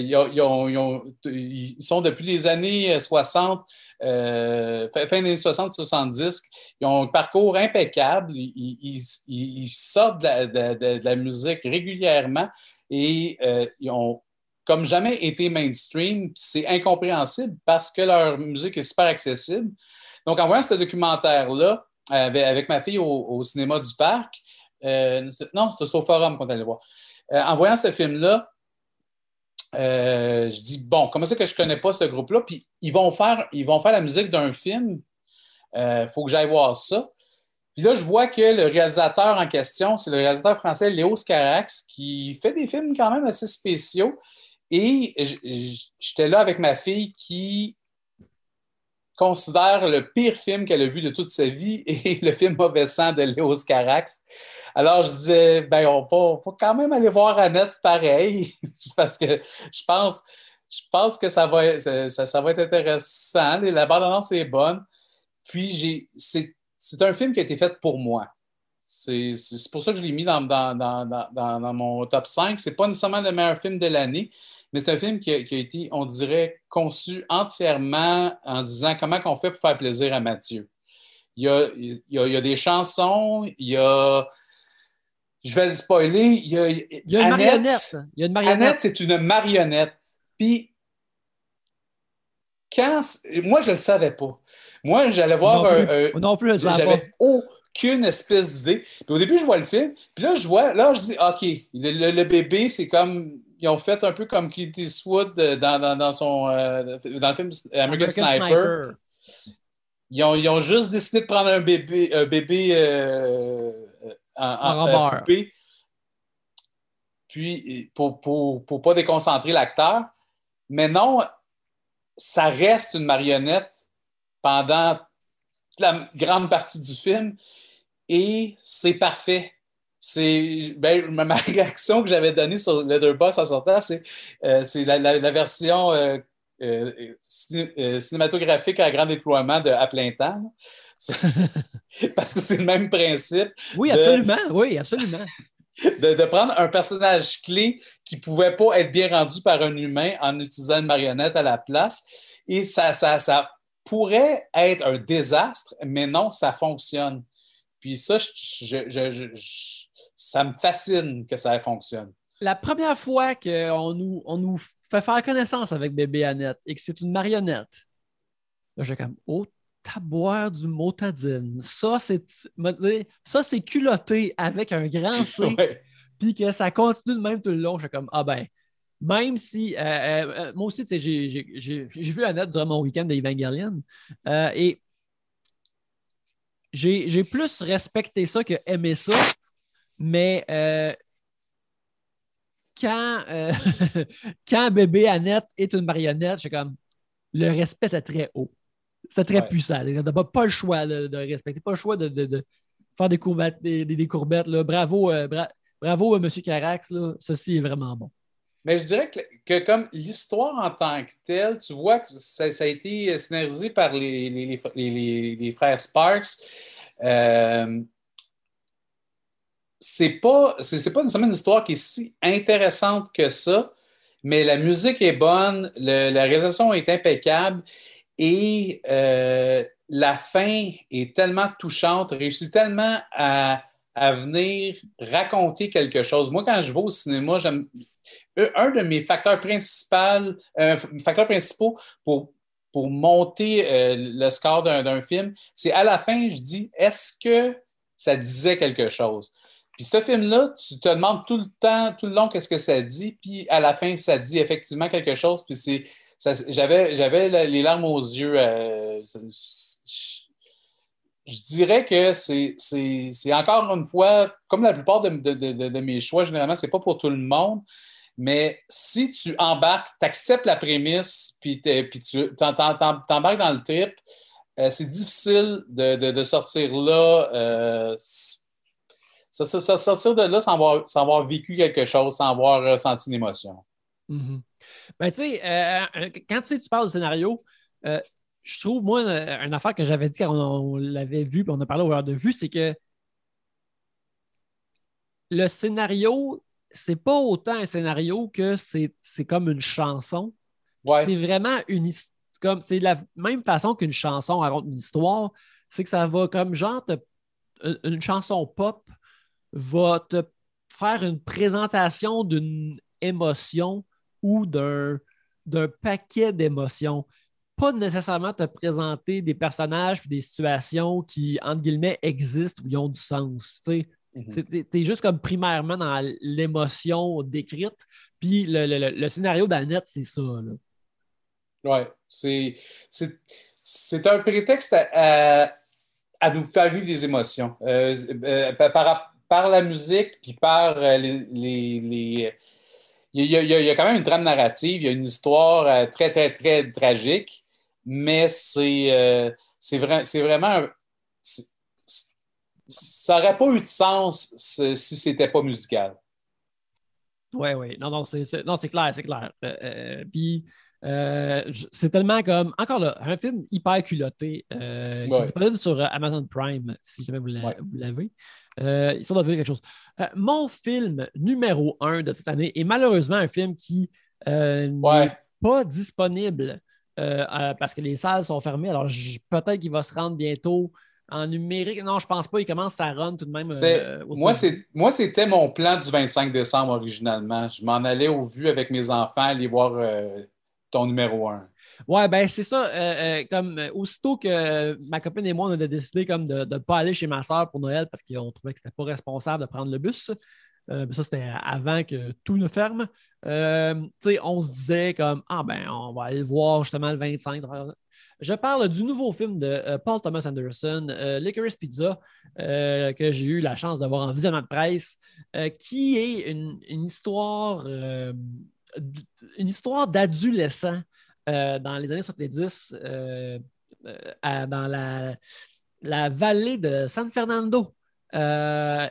ils, sont depuis les années 60, euh, fin, des années 60-70, ils ont un parcours impeccable. Ils, sortent de la, musique régulièrement et euh, ils ont comme jamais été mainstream. C'est incompréhensible parce que leur musique est super accessible. Donc, en voyant ce documentaire-là, avec, ma fille au, cinéma du parc, non, c'était au forum qu'on allait voir. en voyant ce film-là, euh, je dis, bon, comment c'est que je ne connais pas ce groupe-là? Puis ils vont faire, ils vont faire la musique d'un film. Il euh, faut que j'aille voir ça. Puis là, je vois que le réalisateur en question, c'est le réalisateur français Léo Scarax, qui fait des films quand même assez spéciaux. Et j'étais là avec ma fille qui considère le pire film qu'elle a vu de toute sa vie et le film Mauvais sang de Léo Carax. Alors, je disais, ben, on va, quand même aller voir Annette pareil, parce que je pense, je pense que ça va, ça, va être intéressant. La bande-annonce est bonne. Puis, c'est un film qui a été fait pour moi. C'est pour ça que je l'ai mis dans, dans, dans, dans, mon top 5. Ce n'est pas nécessairement le meilleur film de l'année, mais c'est un film qui a, été, on dirait, conçu entièrement en disant comment on fait pour faire plaisir à Mathieu. Il y a, il y a, des chansons, il y a. Je vais le spoiler. Il y a, il y a une marionnette. Il y a une marionnette. Annette, c'est une marionnette. Puis, quand. Moi, je ne le savais pas. Moi, j'allais voir non un. non plus, J'avais aucune espèce d'idée. Puis au début, je vois le film. Puis là, je vois. Là, je dis, OK, le bébé, c'est comme ils ont fait un peu comme Clint Eastwood euh, dans, dans, son, euh, dans le film American, Sniper. Ils, ont, ils, ont, juste décidé de prendre un bébé, un bébé euh, en, en, poupée, puis pour ne pour, pour pas déconcentrer l'acteur. Mais non, ça reste une marionnette pendant la grande partie du film et c'est parfait c'est ben, ma réaction que j'avais donnée sur Letterboxd en sortant, c'est euh, la, version euh, euh, cinématographique à grand déploiement de à plein temps. Parce que c'est le même principe. Oui, absolument. Oui, absolument. De, prendre un personnage clé qui ne pouvait pas être bien rendu par un humain en utilisant une marionnette à la place. Et ça, ça, ça pourrait être un désastre, mais non, ça fonctionne. Puis ça, je, je ça me fascine que ça fonctionne. La première fois qu'on nous, on nous fait faire connaissance avec bébé Annette et que c'est une marionnette, là, j'ai comme, oh, taboire du motadine. Ça, c'est, ça, c'est culotté avec un grand C. Puis que ça continue de même tout le long. J'ai comme, ah ben, même si, euh, euh, euh, moi aussi, j'ai, vu Annette durant mon week-end d'Evangelion. et j'ai, plus respecté ça que aimé ça mais euh, quand, euh, quand bébé Annette est une marionnette, c'est comme le respect est très haut. C'est très puissant. Tu n'as pas, le choix de, respecter, pas le choix de, faire des courbettes. Des, courbettes là. Bravo, euh, bravo M. Carax. Là. Ceci est vraiment bon. Mais je dirais que, comme l'histoire en tant que telle, tu vois que ça, a été scénarisé par les, les, frères Sparks. Euh, c'est pas, c'est, pas une histoire qui est si intéressante que ça, mais la musique est bonne, la réalisation est impeccable et euh, la fin est tellement touchante, réussit tellement à, à, venir raconter quelque chose. Moi, quand je vais au cinéma, j'aime un de mes facteurs principaux, euh, facteurs principaux pour, pour monter euh, le score d'un film, c'est à la fin, je dis, est-ce que ça disait quelque chose? Puis ce film-là, tu te demandes tout le temps, tout le long, qu'est-ce que ça dit, puis à la fin, ça dit effectivement quelque chose, puis c'est, j'avais, j'avais les larmes aux yeux. Euh, je dirais que c'est, encore une fois, comme la plupart de, mes choix, généralement, c'est pas pour tout le monde, mais si tu embarques, tu acceptes la prémisse, puis, puis tu t'embarques dans le trip, euh, c'est difficile de, sortir là, euh, sortir de là sans avoir, sans avoir, vécu quelque chose, sans avoir senti une émotion. Mm-hmm. Ben, tu sais, euh, quand tu parles du scénario, je trouve, moi, une affaire que j'avais dit quand on, l'avait vu, puis on a parlé au heure de vue, c'est que le scénario c'est pas autant un scénario que c'est comme une chanson. C'est vraiment une comme c'est de la même façon qu'une chanson raconte une histoire, c'est que ça va comme genre une chanson pop va te faire une présentation d'une émotion ou d'un paquet d'émotions. Pas nécessairement te présenter des personnages et des situations qui, entre guillemets, existent ou qui ont du sens. Mhm. Tu es juste comme primairement dans l'émotion décrite. Puis le, scénario d'Annette, c'est ça. Oui, c'est un prétexte à, nous faire vivre des émotions. Euh, euh, par, la musique, puis par euh, les. Il, y a, quand même une trame narrative, il y a une histoire très, très, très tragique, mais c'est vrai, vraiment ça n'aurait pas eu de sens si c'était pas musical. Oui, oui. Non, non, c'est clair, c'est clair. Euh, euh, puis, euh, c'est tellement comme, encore là, un film hyper culotté qui est disponible sur Amazon Prime, si jamais vous l'avez. Il semble quelque chose. mon film numéro un de cette année est malheureusement un film qui n'est pas disponible parce que les salles sont fermées. Alors, peut-être qu'il va se rendre bientôt en numérique, non, je pense pas. Il commence à run tout de même. Euh, moi, c'était mon plan du 25 décembre originalement. Je m'en allais au vu avec mes enfants, aller voir euh, ton numéro 1. Ouais, ben c'est ça. Euh, comme aussitôt que ma copine et moi, on a décidé comme de ne pas aller chez ma soeur pour Noël parce qu'on trouvait que c'était pas responsable de prendre le bus. ça, c'était avant que tout ne ferme. on se disait comme Ah ben, on va aller voir justement le 25. Je parle du nouveau film de euh, Paul Thomas Anderson, euh, Licorice Pizza, euh, que j'ai eu la chance de voir en visionnement de presse, qui est une, histoire, une histoire d'adolescent dans les années 70 dans la, vallée de San Fernando. à,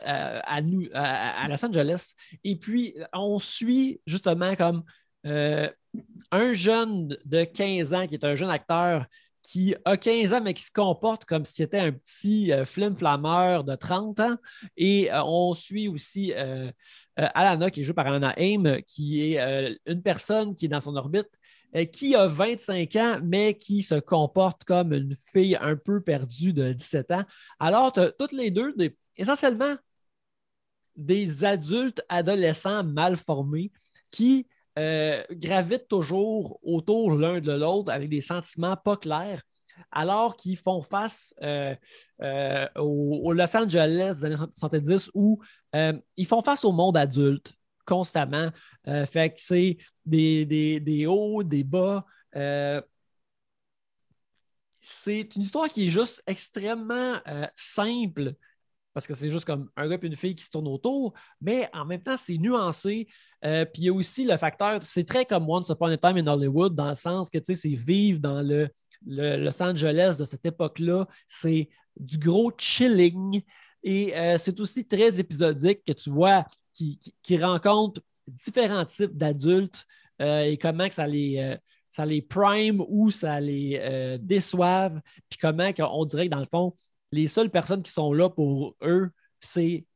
à, Los Angeles. Et puis, on suit justement comme un jeune de 15 ans qui est un jeune acteur qui a 15 ans, mais qui se comporte comme si c'était un petit euh, flammeur de 30 ans. Et euh, on suit aussi euh, Alana, qui est jouée par Alana Haim, qui est une personne qui est dans son orbite, qui a 25 ans, mais qui se comporte comme une fille un peu perdue de 17 ans. Alors, toutes les deux, essentiellement, des adultes adolescents mal formés qui euh, gravitent toujours autour l'un de l'autre avec des sentiments pas clairs, alors qu'ils font face euh, euh, au, Los Angeles des années 70 où ils font face au monde adulte constamment. fait que c'est des, des, hauts, des bas. c'est une histoire qui est juste extrêmement simple parce que c'est juste comme un gars et une fille qui se tournent autour, mais en même temps, c'est nuancé. Euh, puis il y a aussi le facteur, c'est très comme Once Upon a Time in Hollywood, dans le sens que c'est vivre dans le, Los Angeles de cette époque-là, c'est du gros chilling. Et euh, c'est aussi très épisodique que tu vois qui, rencontre différents types d'adultes et comment que ça les, ça les prime ou ça les déçoive, puis comment on dirait que dans le fond, les seules personnes qui sont là pour eux, c'est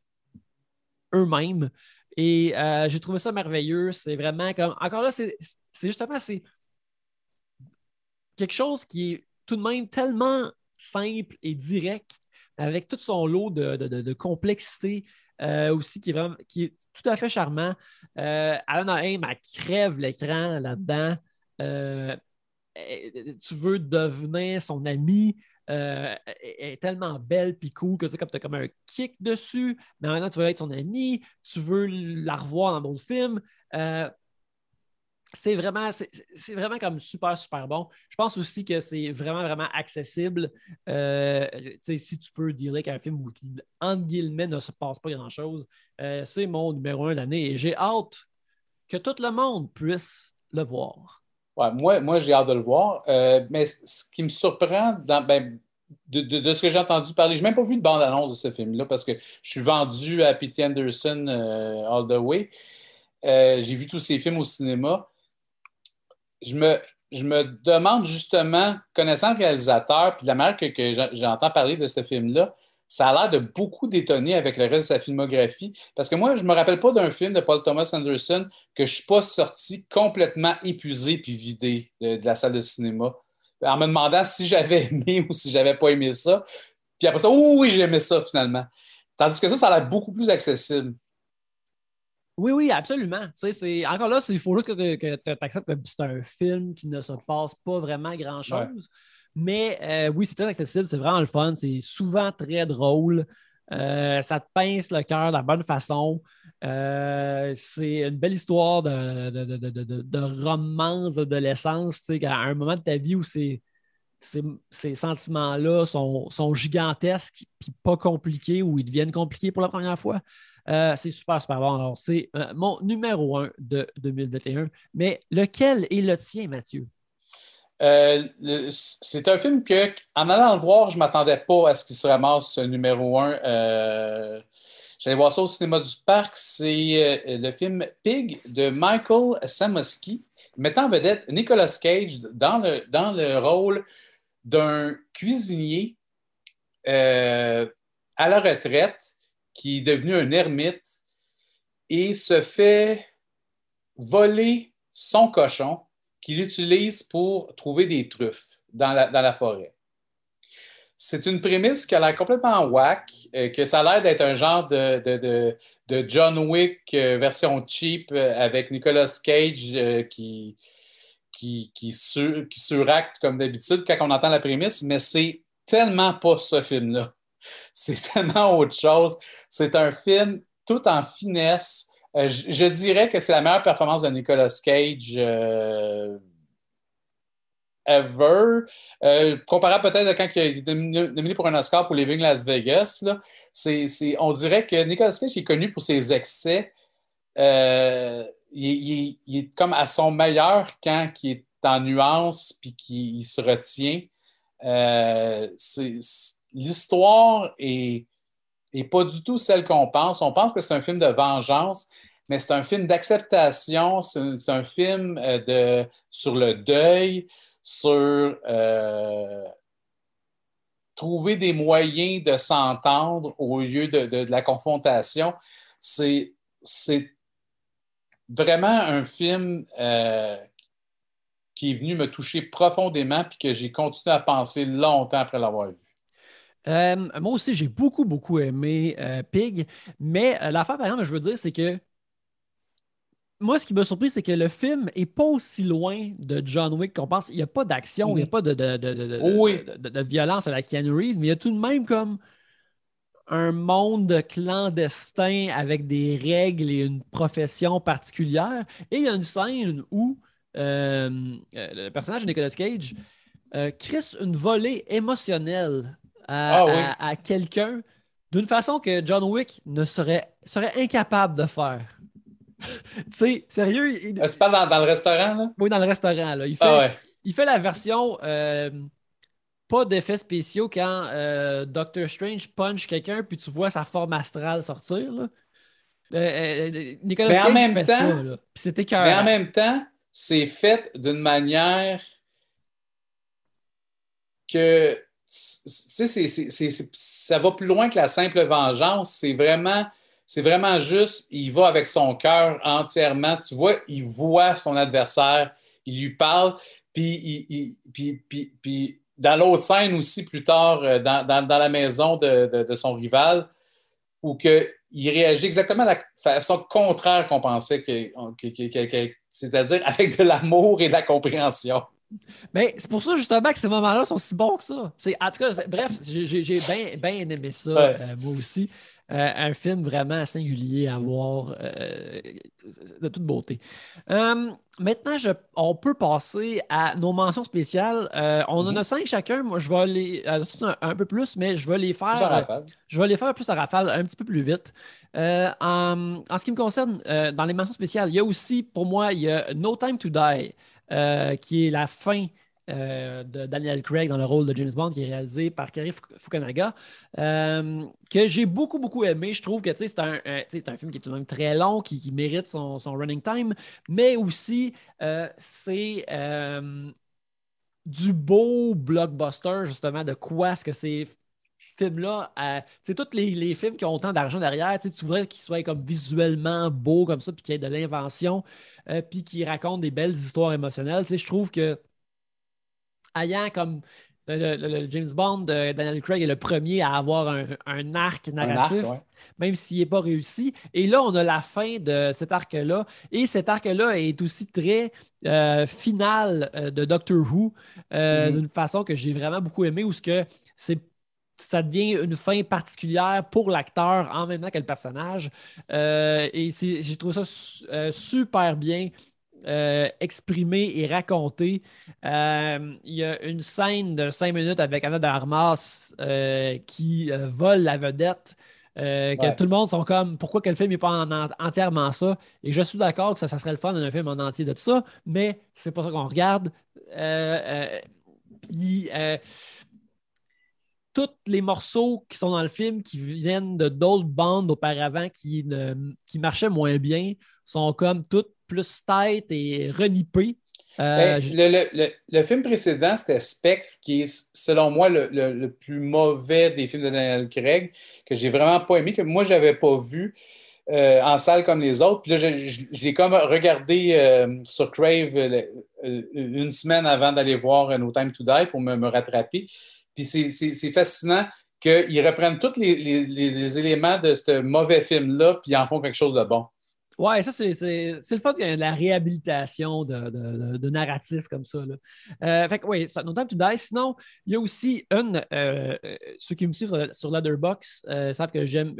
eux-mêmes. Et j'ai trouvé ça merveilleux. C'est vraiment comme. Encore là, c'est justement c'est quelque chose qui est tout de même tellement simple et direct, avec tout son lot de, complexité euh, aussi, qui est, vraiment, qui est tout à fait charmant. Euh, Alana Haim, elle crève l'écran là-dedans. Euh, tu veux devenir son amie. elle est tellement belle puis cool que tu as comme un kick dessus, mais maintenant tu veux être son amie, tu veux la revoir dans d'autres films c'est vraiment, c'est vraiment comme super, super bon. Je pense aussi que c'est vraiment, vraiment accessible. Euh, si tu peux dire qu'un film où, entre guillemets, ne se passe pas grand-chose, euh, c'est mon numéro un d'année et j'ai hâte que tout le monde puisse le voir. Ouais, moi, moi j'ai hâte de le voir. Euh, mais ce qui me surprend ben, de, ce que j'ai entendu parler, je n'ai même pas vu de bande-annonce de ce film-là parce que je suis vendu à P.T. Anderson All the Way. j'ai vu tous ces films au cinéma je me, je me demande justement, connaissant le réalisateur, puis la manière que, j'entends parler de ce film-là, ça a l'air de beaucoup détonner avec le reste de sa filmographie. Parce que moi, je ne me rappelle pas d'un film de Paul Thomas Anderson que je ne suis pas sorti complètement épuisé puis vidé de, la salle de cinéma. En me demandant si j'avais aimé ou si j'avais pas aimé ça. Puis après ça, oui, j'ai aimé ça finalement. Tandis que ça, ça a l'air beaucoup plus accessible. Oui, oui, absolument. Encore là, il faut juste que, tu acceptes que c'est un film qui ne se passe pas vraiment grand-chose. Mais euh, oui, c'est très accessible, c'est vraiment le fun, c'est souvent très drôle. Euh, ça te pince le cœur de la bonne façon. Euh, c'est une belle histoire de, de, romance d'adolescence, à un moment de ta vie où ces, ces, sentiments-là sont, sont, gigantesques puis pas compliqués ou ils deviennent compliqués pour la première fois. Euh, c'est super, super bon. Alors, c'est euh, mon numéro 1 de 2021. Mais lequel est le tien, Mathieu? Euh, c'est un film que, en allant le voir, je ne m'attendais pas à ce qu'il se ramasse numéro 1. J'allais voir ça au cinéma du parc. C'est le film Pig de Michael Samoski, mettant en vedette Nicolas Cage dans le rôle d'un cuisinier à la retraite qui est devenu un ermite et se fait voler son cochon qu'il utilise pour trouver des truffes dans la, forêt. C'est une prémisse qui a l'air complètement whack, euh, que ça a l'air d'être un genre de, John Wick euh, version cheap euh, avec Nicolas Cage qui suracte comme d'habitude quand on entend la prémisse, mais c'est tellement pas ce film-là. C'est tellement autre chose. C'est un film tout en finesse. Euh, je, dirais que c'est la meilleure performance de Nicolas Cage euh, ever. Euh, comparable peut-être à quand il est nominé pour un Oscar pour Living Las Vegas. Là. on dirait que Nicolas Cage est connu pour ses excès. Il, est comme à son meilleur quand il est en nuance puis qu'il se retient. c'est l'histoire est, pas du tout celle qu'on pense. On pense que c'est un film de vengeance, mais c'est un film d'acceptation, c'est un, film euh, de, sur le deuil, sur euh, trouver des moyens de s'entendre au lieu de, la confrontation. C'est vraiment un film euh, qui est venu me toucher profondément puis que j'ai continué à penser longtemps après l'avoir vu. Euh, moi aussi, j'ai beaucoup, beaucoup aimé euh, Pig. Mais euh, l'affaire, par exemple, je veux dire, c'est que moi, ce qui m'a surpris, c'est que le film n'est pas aussi loin de John Wick qu'on pense. Il n'y a pas d'action, il n'y a pas de, de, violence à la Keanu Reeves, mais il y a tout de même comme un monde clandestin avec des règles et une profession particulière. Et il y a une scène où le personnage de Nicolas Cage crisse une volée émotionnelle ah à, quelqu'un d'une façon que John Wick ne serait, serait incapable de faire. tu sais, sérieux. Il... Ah, tu parles dans, le restaurant, là? Oui, dans le restaurant, là. Il ah fait, il fait la version euh, pas d'effets spéciaux quand euh, Doctor Strange punch quelqu'un, puis tu vois sa forme astrale sortir, là. Nicolas Mais en Cage même fait temps- ça, là. Puis c'était Mais en même temps, c'est fait d'une manière que, ça va plus loin que la simple vengeance. C'est vraiment, vraiment juste, il va avec son cœur entièrement. Tu vois, il voit son adversaire, il lui parle, puis, puis, puis- puis dans l'autre scène aussi, plus tard, euh, dans, dans- dans la maison de, de- son rival, où que, il réagit exactement de la façon contraire qu'on pensait, que- que- que- que- c'est-à-dire avec de l'amour et de la compréhension. Mais c'est pour ça justement que ces moments-là sont si bons que ça. En tout cas, bref, j'ai bien bien aimé ça, Ouais. euh, moi aussi. Euh, un film vraiment singulier à voir euh, de toute beauté. Euh, maintenant, je- on peut passer à nos mentions spéciales. On en Mhm. a cinq chacun. Moi, je vais les. un, un peu plus, mais je vais les faire. Je vais les faire plus à rafale, un petit peu plus vite. En, en ce qui me concerne, dans les mentions spéciales, il y a aussi, pour moi, il y a No Time to Die, qui est la fin euh, de Daniel Craig dans le rôle de James Bond, qui est réalisé par Fuk- Fukunaga, euh, que j'ai beaucoup, beaucoup aimé. Je trouve que c'est un, un- c'est film qui est tout de même très long, qui, mérite son, running time, mais aussi, euh, c'est... euh, du beau blockbuster, justement, de quoi est-ce que ces films-là, euh, tu sais, tous les, films qui ont autant d'argent derrière, tu voudrais qu'ils soient comme visuellement beaux comme ça, puis qu'il y ait de l'invention, euh, puis qu'ils racontent des belles histoires émotionnelles. Je trouve que ayant comme le, le- le James Bond de Daniel Craig est le premier à avoir un, un arc Un narratif arc, ouais. même s'il n'est pas réussi. Et là, on a la fin de cet arc-là. Et cet arc-là est aussi très euh, final euh, de Doctor Who, euh, Mhm. d'une façon que j'ai vraiment beaucoup aimé, où ce que c'est ça devient une fin particulière pour l'acteur en même temps que le personnage. Euh, et j'ai trouvé ça su- euh, super bien euh, exprimé et raconté. Euh, Il y a une scène de cinq minutes avec Anna de Armas euh, qui vole la vedette. euh, que Ouais. tout le monde sont comme pourquoi que le film n'est pas en- en- entièrement ça? Et je suis d'accord que ça, ça serait le fun d'un film en entier de tout ça mais c'est pas ça qu'on regarde Euh, euh, puis, tous les morceaux qui sont dans le film qui viennent de d'autres bandes auparavant qui, ne, qui marchaient moins bien sont comme toutes plus tête et renippées. Euh, Ben, le, le- le- le film précédent, c'était Spectre, qui est, selon moi, le, plus mauvais des films de Daniel Craig, que j'ai vraiment pas aimé, que moi, je n'avais pas vu euh, en salle comme les autres. Puis là, je, je- je l'ai comme regardé euh, sur Crave une semaine avant d'aller voir No Time to Die pour me, me rattraper. Puis c'est- fascinant qu'ils reprennent tous les, les- les- les éléments de ce mauvais film-là, puis ils en font quelque chose de bon. Ouais, ça, c'est le fun qu'il y ait de la réhabilitation de, de, de- narratifs comme ça. Là. Euh, fait que, oui, ça, No Time to Die. Sinon, il y a aussi une. euh, euh, ceux qui me suivent sur, Letterboxd euh, savent que j'aime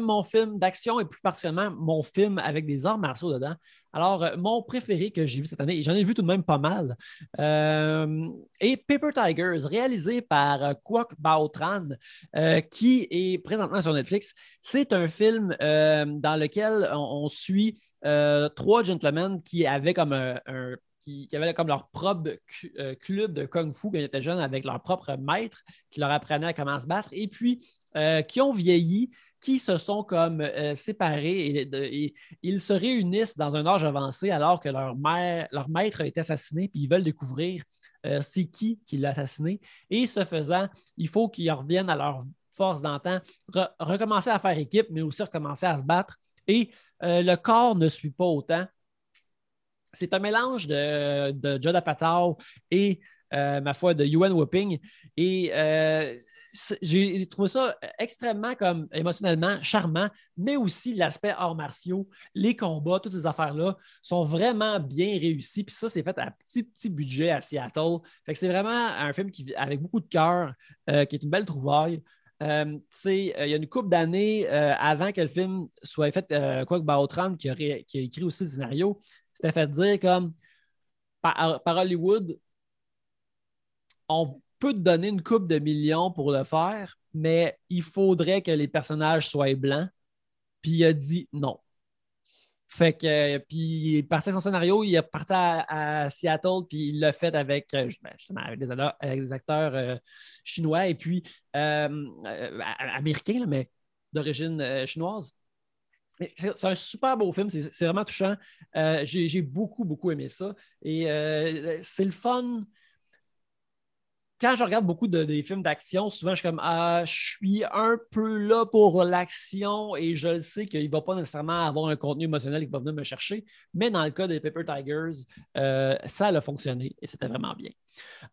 mon film d'action et plus particulièrement mon film avec des arts martiaux dedans. Alors, euh, mon préféré que j'ai vu cette année, et j'en ai vu tout de même pas mal, euh, est Paper Tigers, réalisé par euh, Kwok Bao Tran, qui est présentement sur Netflix. C'est un film dans lequel on, suit trois gentlemen qui avaient comme un, qui, avaient comme leur propre club de kung fu quand ils étaient jeunes avec leur propre maître qui leur apprenait à comment se battre et puis qui ont vieilli, qui se sont comme euh, séparés et, ils se réunissent dans un âge avancé alors que leur, mère, leur maître a été assassiné puis ils veulent découvrir euh, c'est qui qui l'a assassiné et ce faisant, il faut qu'ils reviennent à leur force d'antan, re- recommencer à faire équipe, mais aussi recommencer à se battre. Et euh, le corps ne suit pas autant. C'est un mélange de, de Judd Apatow et, ma foi, de Yuan Whooping. Et j'ai trouvé ça extrêmement comme émotionnellement charmant, mais aussi l'aspect arts martiaux, les combats, toutes ces affaires-là sont vraiment bien réussis. Puis ça, c'est fait à petit, petit budget à Seattle. Fait que c'est vraiment un film qui, avec beaucoup de cœur, euh, qui est une belle trouvaille. Euh, euh, il y a une couple d'années euh, avant que le film soit fait, euh, quoi que Bautran, qui, qui a écrit aussi le scénario, s'était fait dire comme par, par Hollywood, on peut te donner une coupe de millions pour le faire, mais il faudrait que les personnages soient blancs. Puis il a dit non. Fait que, puis il est parti avec son scénario, il est parti à, Seattle, puis il l'a fait avec, euh, avec des, acteurs euh, chinois et puis euh, américains, mais d'origine chinoise. c'est un super beau film, c'est vraiment touchant. J'ai beaucoup, beaucoup aimé ça. Et c'est le fun quand je regarde beaucoup de, des films d'action, souvent je suis comme ah, je suis un peu là pour l'action et je sais qu'il ne va pas nécessairement avoir un contenu émotionnel qui va venir me chercher. Mais dans le cas des Paper Tigers, euh, ça a fonctionné et c'était vraiment bien.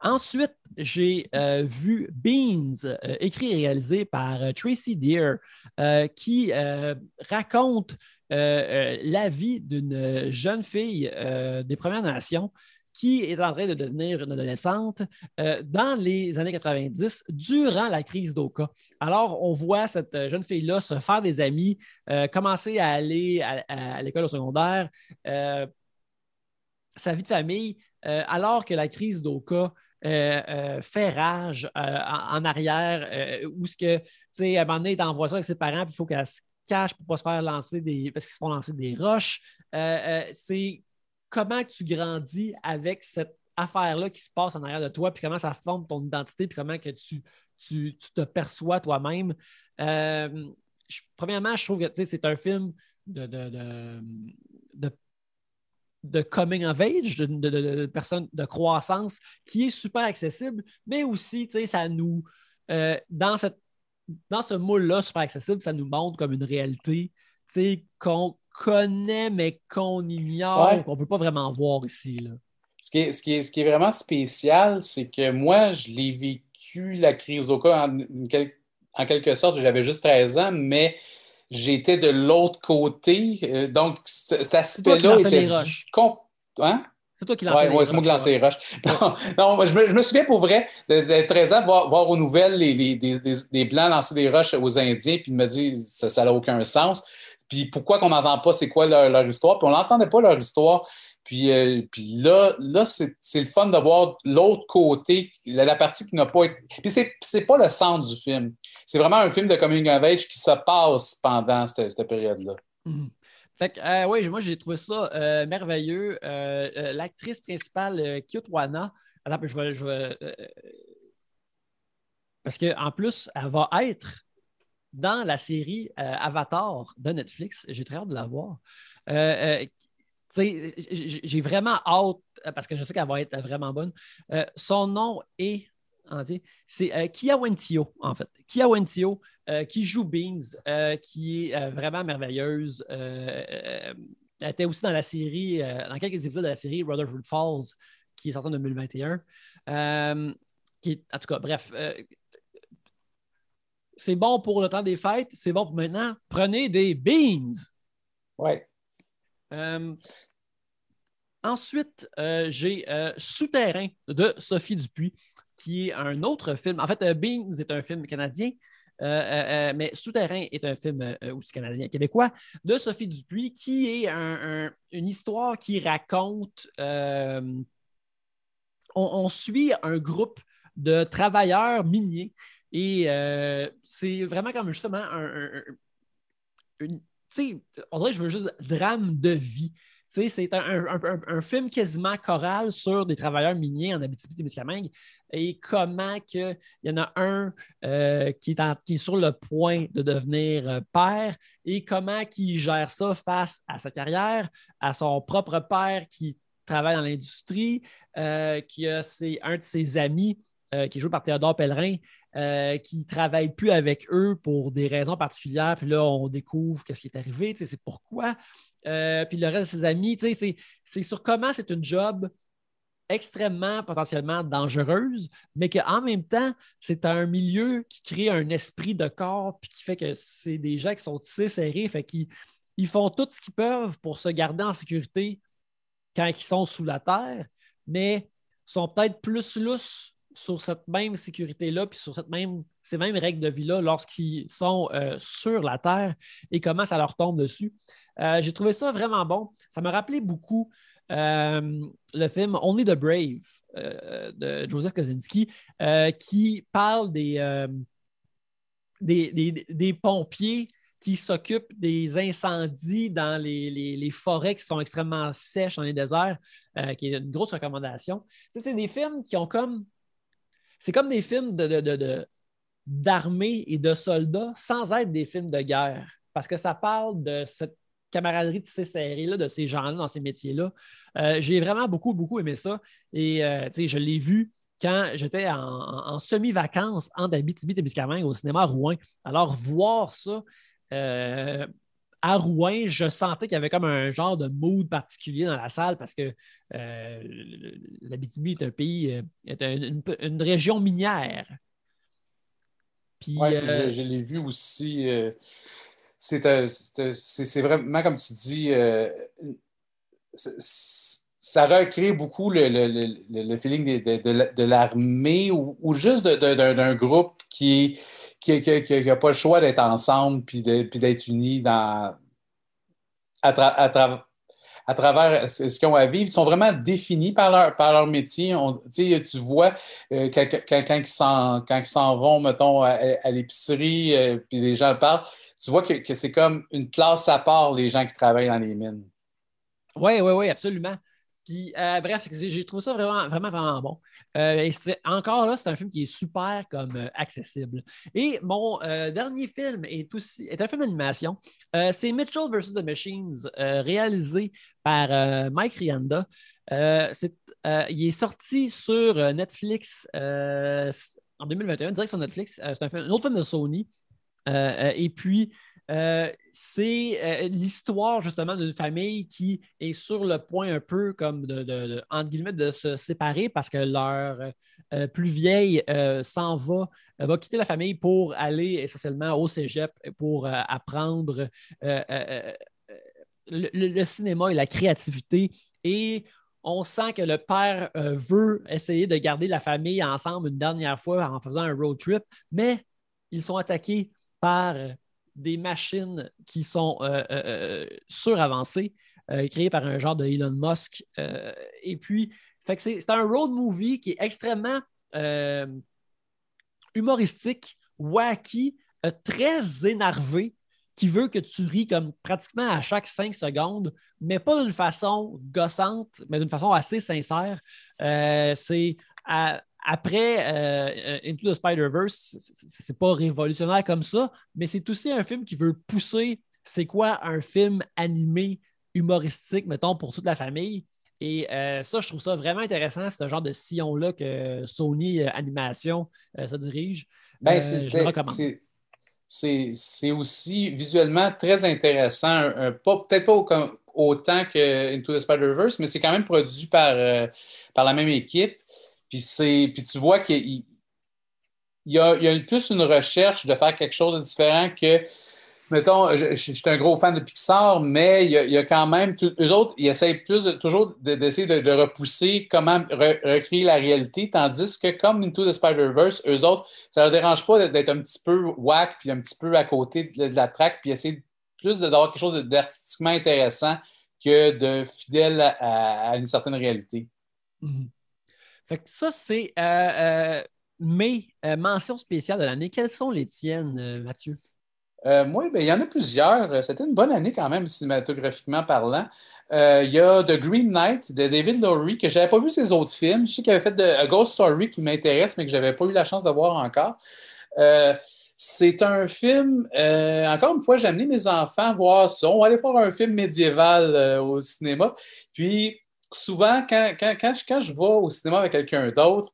Ensuite, j'ai euh, vu Beans, euh, écrit et réalisé par Tracy Deer, qui raconte la vie d'une jeune fille des Premières Nations qui est en train de devenir une adolescente euh, dans les années 90, durant la crise d'Oka. Alors, on voit cette euh, jeune fille-là se faire des amis, euh, commencer à aller à, l'école au secondaire, sa vie de famille, alors que la crise d'Oka fait rage en, arrière, où ce que, tu sais, à un moment donné, elle envoie ça avec ses parents, puis il faut qu'elle se cache pour ne pas se faire lancer des. parce qu'ils se font lancer des roches. c'est comment tu grandis avec cette affaire-là qui se passe en arrière de toi, puis comment ça forme ton identité, puis comment que tu, tu, te perçois toi-même. Euh, premièrement, je trouve que c'est un film de, de, de, coming of age, de, de, personne de croissance qui est super accessible, mais aussi, ça nous, euh, dans, cette, dans ce moule-là super accessible, ça nous montre comme une réalité qu'on connaît, mais qu'on ignore, qu'on ne peut pas vraiment voir ici. Là. Ce, qui est, ce, qui est, ce qui est vraiment spécial, c'est que moi, je l'ai vécu, la crise d'Oka, en, en quelque sorte, j'avais juste 13 ans, mais j'étais de l'autre côté. Euh, donc, cet aspect-là était. Du... Hein? C'est toi qui lançais ouais, ouais, c'est moi qui lançais les roches. Non, je, me, je, me, souviens pour vrai de, 13 ans voir, voir aux nouvelles les, les, des, Blancs lancer des roches aux Indiens puis de me dire ça n'a aucun sens. Puis pourquoi qu'on n'entend pas c'est quoi leur, histoire? Puis on n'entendait pas leur histoire. Puis, euh, puis là, là c'est le fun de voir l'autre côté, la, partie qui n'a pas été. Puis c'est pas le centre du film. C'est vraiment un film de coming of age qui se passe pendant cette, cette période-là. Mm-hmm. Fait que, euh, oui, moi, j'ai trouvé ça euh, merveilleux. L'actrice principale, Kyotwana, attends, je vais. Je vais parce qu'en plus, elle va être dans la série euh, Avatar de Netflix. J'ai très hâte de la voir. Euh, euh, j'ai vraiment hâte, parce que je sais qu'elle va être vraiment bonne. son nom est, c'est Kia Wentio, en fait. Kia Wentio, qui joue Beans, qui est vraiment merveilleuse. elle était aussi dans la série, dans quelques épisodes de la série Rutherford Falls, qui est sortie en 2021. qui en tout cas, bref, c'est bon pour le temps des fêtes, c'est bon pour maintenant. Prenez des beans. Ouais. Euh, ensuite, euh, j'ai euh, Souterrain de Sophie Dupuis, qui est un autre film. En fait, Beans est un film canadien, mais Souterrain est un film aussi canadien, québécois, de Sophie Dupuis, qui est une histoire qui raconte. on, suit un groupe de travailleurs miniers et euh, c'est vraiment comme justement un, tu sais, on dirait que je veux juste drame de vie. C'est un, film quasiment choral sur des travailleurs miniers en Abitibi-Témiscamingue et comment il y en a un euh, qui, est qui, est sur le point de devenir euh, père et comment il gère ça face à sa carrière, à son propre père qui travaille dans l'industrie, qui a un de ses amis qui est joué par Théodore Pellerin, euh, qui ne travaillent plus avec eux pour des raisons particulières. Puis là, on découvre qu'est-ce qui est arrivé, c'est pourquoi. Euh, puis le reste de ses amis, c'est sur comment c'est une job extrêmement potentiellement dangereuse, mais qu'en même temps, c'est un milieu qui crée un esprit de corps, puis qui fait que c'est des gens qui sont tissés serrés, fait qu'ils ils font tout ce qu'ils peuvent pour se garder en sécurité quand ils sont sous la terre, mais sont peut-être plus lousses sur cette même sécurité-là, puis sur cette même, ces mêmes règles de vie-là lorsqu'ils sont euh, sur la Terre et comment ça leur tombe dessus. Euh, j'ai trouvé ça vraiment bon. Ça m'a rappelé beaucoup euh, le film Only the Brave de Joseph Kosinski, qui parle des, des, pompiers qui s'occupent des incendies dans les, forêts qui sont extrêmement sèches dans les déserts, qui est une grosse recommandation. c'est des films qui ont comme c'est comme des films de, d'armée et de soldats sans être des films de guerre. parce que ça parle de cette camaraderie de ces séries-là, de ces gens-là dans ces métiers-là. Euh, j'ai vraiment beaucoup, beaucoup aimé ça. Et euh, je l'ai vu quand j'étais en, semi-vacances en Abitibi-Témiscamingue au cinéma Rouen. Alors, voir ça euh, à Rouen, je sentais qu'il y avait comme un genre de mood particulier dans la salle parce que l'Abitibi est un pays, est une, région minière. Puis, je, l'ai vu aussi c'est vraiment, comme tu dis, euh, ça recrée beaucoup le, feeling de, l'armée ou, juste d'un groupe qui n'a pas le choix d'être ensemble puis d'être unis à, travers ce qu'ils ont à vivre. Ils sont vraiment définis par leur, métier. tu vois, euh, quand, ils s'en vont, mettons, à, l'épicerie, euh, puis les gens parlent, tu vois que, c'est comme une classe à part, les gens qui travaillent dans les mines. Oui, oui, oui, absolument. Euh, bref, j'ai trouvé ça vraiment, vraiment, vraiment bon. Euh, encore là, c'est un film qui est super comme euh, accessible. Et mon dernier film est aussi est un film d'animation. c'est Mitchell vs. The Machines, réalisé par Mike Rianda. il est sorti sur Netflix en 2021, direct sur Netflix. c'est un, autre film de Sony. Et puis, euh, c'est l'histoire justement d'une famille qui est sur le point un peu comme de, entre guillemets, de se séparer parce que leur plus vieille s'en va, va quitter la famille pour aller essentiellement au cégep pour apprendre le, cinéma et la créativité. Et on sent que le père veut essayer de garder la famille ensemble une dernière fois en faisant un road trip, mais ils sont attaqués par des machines qui sont euh, euh, euh, suravancées, créées par un genre de Elon Musk. et puis, c'est un road movie qui est extrêmement humoristique, wacky, très énervé, qui veut que tu ris comme pratiquement à chaque cinq secondes, mais pas d'une façon gossante, mais d'une façon assez sincère. c'est après euh, Into the Spider-Verse, c'est pas révolutionnaire comme ça, mais c'est aussi un film qui veut pousser c'est quoi un film animé humoristique, mettons, pour toute la famille. Et euh, ça, je trouve ça vraiment intéressant, ce genre de sillon-là que Sony euh, Animation se dirige. Ben, c'est aussi visuellement très intéressant, peut-être pas autant que Into the Spider-Verse, mais c'est quand même produit par, par la même équipe. Puis, puis tu vois qu'il y a, il y a plus une recherche de faire quelque chose de différent que, mettons, je, suis un gros fan de Pixar, mais il y a, quand même, eux autres, ils essayent plus toujours d'essayer de, repousser comment recréer la réalité, tandis que comme Into the Spider-Verse, eux autres, ça ne leur dérange pas d'être un petit peu whack, puis un petit peu à côté de, la track, puis essayer plus d'avoir quelque chose d'artistiquement intéressant que de fidèle à, une certaine réalité. Mm-hmm ça, c'est euh, euh, mes euh, mentions spéciales de l'année. Quelles sont les tiennes, Mathieu? moi, ben, il y en a plusieurs. C'était une bonne année quand même, cinématographiquement parlant. Il y a The Green Knight de David Lowry, que je n'avais pas vu ses autres films. Je sais qu'il avait fait de, A Ghost Story qui m'intéresse, mais que je n'avais pas eu la chance de voir encore. c'est un film, encore une fois, j'ai amené mes enfants voir ça. On va aller voir un film médiéval au cinéma. Puis, souvent, quand, quand, je vais au cinéma avec quelqu'un d'autre,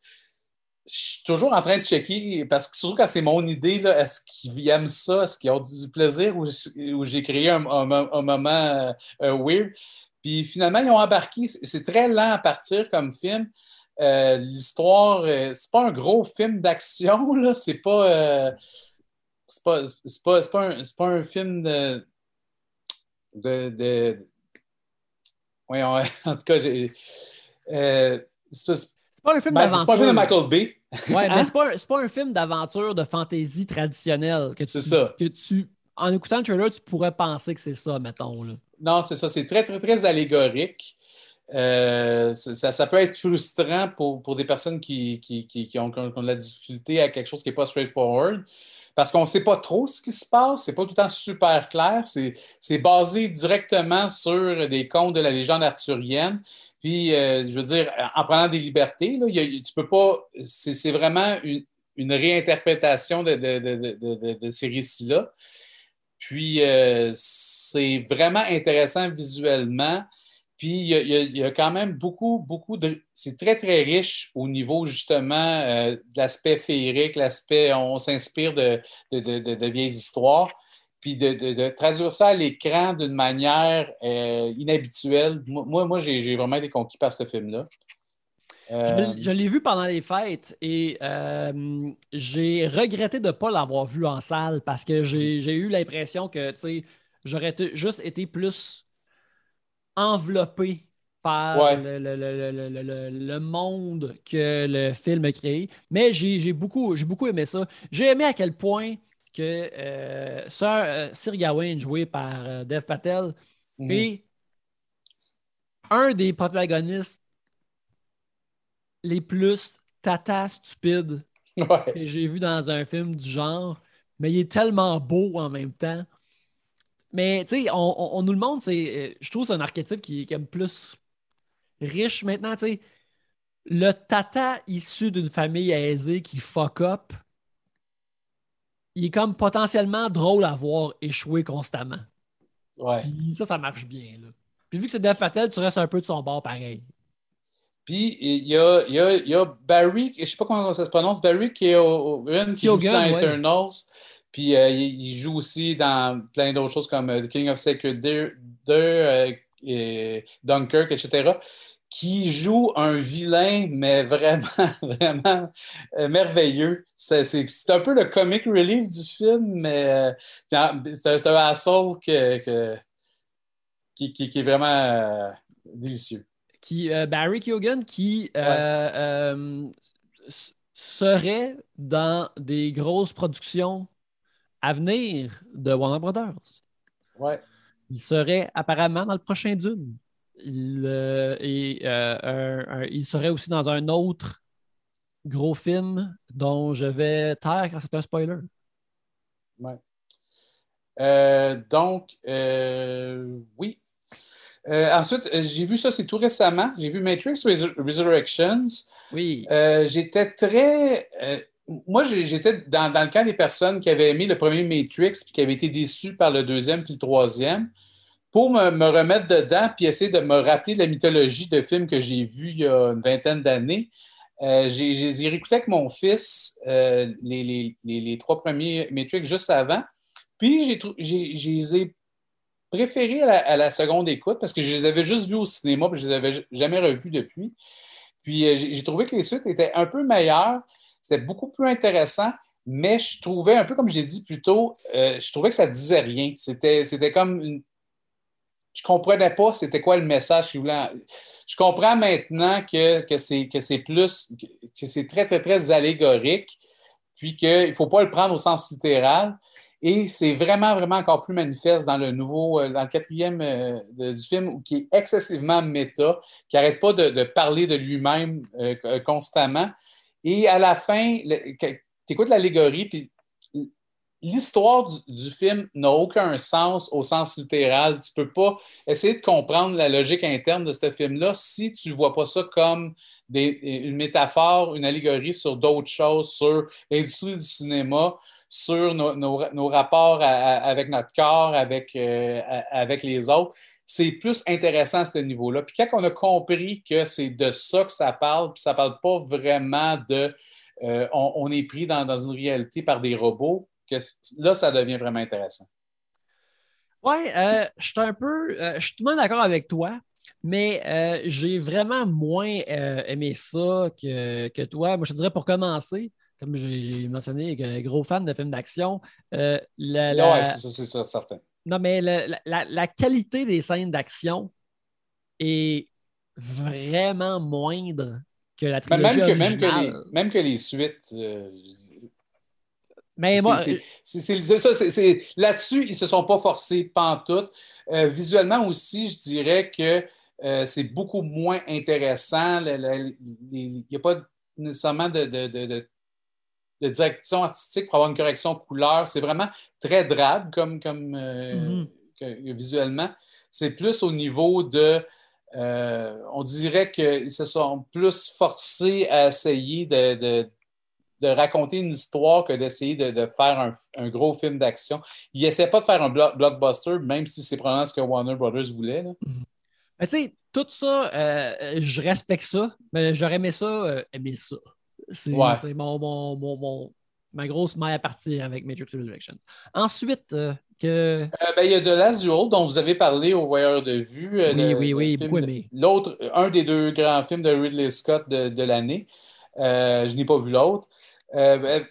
je suis toujours en train de checker, parce que surtout quand c'est mon idée, est-ce qu'ils aiment ça, est-ce qu'ils ont du plaisir? Ou, j'ai créé un, moment euh, euh, weird. Puis finalement, ils ont embarqué. C'est très lent à partir comme film. Euh, l'histoire, c'est pas un gros film d'action, là. C'est pas. c'est pas, pas, pas, un film de, de oui, en tout cas, j'ai. Euh, c'est pas un film d'aventure. C'est pas un film de Michael Bay. ouais, mais c'est pas, pas, un film d'aventure de fantaisie traditionnelle que tu, ça. que tu. En écoutant le trailer, tu pourrais penser que c'est ça, mettons. Là. Non, c'est ça. C'est très, très, très allégorique. Euh, ça, ça, peut être frustrant pour, pour des personnes qui, qui, qui, ont, qui, ont, de la difficulté à quelque chose qui n'est pas straightforward parce qu'on ne sait pas trop ce qui se passe, c'est pas tout le temps super clair, c'est basé directement sur des contes de la légende arthurienne. Puis, euh, je veux dire, en prenant des libertés, là, tu peux pas. C'est vraiment une, réinterprétation de, de, ces récits-là. Puis euh, c'est vraiment intéressant visuellement. Puis il y, a, quand même beaucoup, beaucoup de. C'est très, très riche au niveau justement euh, de l'aspect féerique, l'aspect. On s'inspire de, de, vieilles histoires. Puis de, traduire ça à l'écran d'une manière euh, inhabituelle. Moi, moi j'ai vraiment été conquis par ce film-là. Je, l'ai vu pendant les fêtes et euh, j'ai regretté de ne pas l'avoir vu en salle parce que j'ai eu l'impression que j'aurais juste été plus enveloppé par le, monde que le film a créé. Mais j'ai beaucoup, beaucoup aimé ça. J'ai aimé à quel point que euh, Sir, euh, Sir Gawain, joué par Dev Patel, mhm. est un des protagonistes les plus tata stupides que j'ai vu dans un film du genre, mais il est tellement beau en même temps. Mais tu sais, on, nous le montre, c'est, euh, je trouve c'est un archétype qui est comme plus riche maintenant. Tu sais, le tata issu d'une famille aisée qui fuck up, il est comme potentiellement drôle à voir échouer constamment. Ouais. Puis ça, ça marche bien. Là. Puis vu que c'est Dev Patel, tu restes un peu de son bord pareil. Puis il y a, y, a, y a, Barry, je ne sais pas comment ça se prononce, Barry qui, est au, qui joue dans Eternals. Puis euh, il, joue aussi dans plein d'autres choses comme euh, The King of Sacred Deer, euh, et Dunkirk, etc. Qui joue un vilain, mais vraiment, vraiment merveilleux. C'est un peu le comic relief du film, mais c'est un assaut que, qui, qui, qui, est vraiment délicieux qui, Barry Keoghan, qui serait dans des grosses productions à venir de Warner Brothers. Ouais. Il serait apparemment dans le prochain Dune. Il, et, il serait aussi dans un autre gros film dont je vais taire car c'est un spoiler. Ouais. donc, oui, euh, ensuite, euh, j'ai vu ça, c'est tout récemment. J'ai vu Matrix Resurrections. Oui. Euh, j'étais très. Moi, j'étais dans, le cas des personnes qui avaient aimé le premier Matrix puis qui avaient été déçues par le deuxième puis le troisième. Pour me, remettre dedans puis essayer de me rappeler de la mythologie de films que j'ai vus il y a une vingtaine d'années, j'ai réécouté avec mon fils les, les, trois premiers Matrix juste avant. Puis, j'ai préféré à la, seconde écoute parce que je les avais juste vus au cinéma et je les avais jamais revus depuis. Puis euh, j'ai trouvé que les suites étaient un peu meilleures, c'était beaucoup plus intéressant, mais je trouvais, un peu comme j'ai dit plus tôt, euh, je trouvais que ça disait rien. C'était, comme une... Je comprenais pas c'était quoi le message qu'il voulait. Je comprends maintenant que, que, c'est, plus, que c'est très, très, très allégorique, puis qu'il ne faut pas le prendre au sens littéral. Et c'est vraiment, vraiment encore plus manifeste dans le nouveau, euh, dans le quatrième euh, du film, qui est excessivement méta, qui n'arrête pas de, parler de lui-même constamment. Et à la fin, tu écoutes l'allégorie, puis l'histoire du, film n'a aucun sens au sens littéral. Tu ne peux pas essayer de comprendre la logique interne de ce film-là si tu ne vois pas ça comme une métaphore, une allégorie sur d'autres choses, sur l'industrie du cinéma, sur nos, rapports avec notre corps, avec, euh, avec les autres. C'est plus intéressant à ce niveau-là. Puis quand on a compris que c'est de ça que ça parle, puis ça ne parle pas vraiment de euh, on, est pris dans, une réalité par des robots, que là, ça devient vraiment intéressant. Oui, euh, je suis un peu. je suis tout le monde d'accord avec toi. Mais j'ai vraiment moins aimé ça que, que, toi. Moi, je dirais pour commencer, comme j'ai mentionné, gros fan de films d'action. Euh, oui, c'est ça, certain. Non, mais la, qualité des scènes d'action est vraiment moindre que la trilogie même que, même que, les, même que les suites. Euh, mais moi, là-dessus, ils ne se sont pas forcés pantoute. Euh, visuellement aussi, je dirais que euh, c'est beaucoup moins intéressant. Il n'y a pas nécessairement de, de direction artistique pour avoir une correction couleur. C'est vraiment très drabe comme, comme euh, mm-hmm. visuellement. C'est plus au niveau de. Euh, on dirait qu'ils se sont plus forcés à essayer de, de raconter une histoire que d'essayer de, faire un, gros film d'action. Il n'essaie pas de faire un blockbuster, même si c'est probablement ce que Warner Brothers voulait. Mm-hmm. tu sais, tout ça, euh, je respecte ça, mais j'aurais aimé ça, euh, aimer ça. C'est mon, ma grosse maille à partir avec Matrix Resurrection. Ensuite, euh, que. Ben, il y a The Last Duel dont vous avez parlé au Voyeur de vue. oui, oui, oui, aimé. L'autre, un des deux grands films de Ridley Scott de, de l'année. Je n'ai pas vu l'autre. Ben,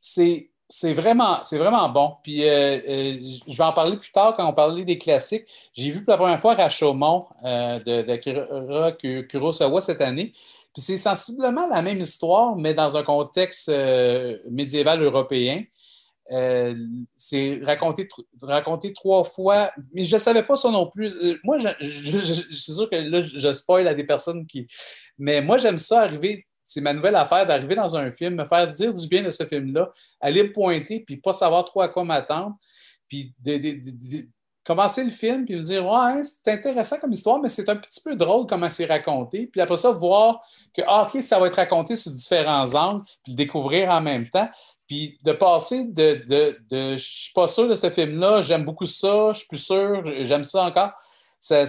c'est c'est vraiment, vraiment bon. Puis euh, euh, je vais en parler plus tard quand on parlait des classiques. J'ai vu pour la première fois Rashomon euh, de, de Kurosawa cette année. Puis c'est sensiblement la même histoire, mais dans un contexte médiéval européen. C'est raconté, raconté trois fois, mais je ne savais pas ça non plus. Moi, c'est sûr que là, je spoil à des personnes qui. Mais moi, j'aime ça arriver c'est ma nouvelle affaire d'arriver dans un film, me faire dire du bien de ce film-là, aller me pointer, puis pas savoir trop à quoi m'attendre, puis de, commencer le film, puis me dire Ouais, c'est intéressant comme histoire, mais c'est un petit peu drôle comment c'est raconté. Puis après ça, voir que, ah, OK, ça va être raconté sous différents angles, puis le découvrir en même temps. Puis de passer de, de, de je suis pas sûr de ce film-là, j'aime beaucoup ça, je suis plus sûr, j'aime ça encore. ça,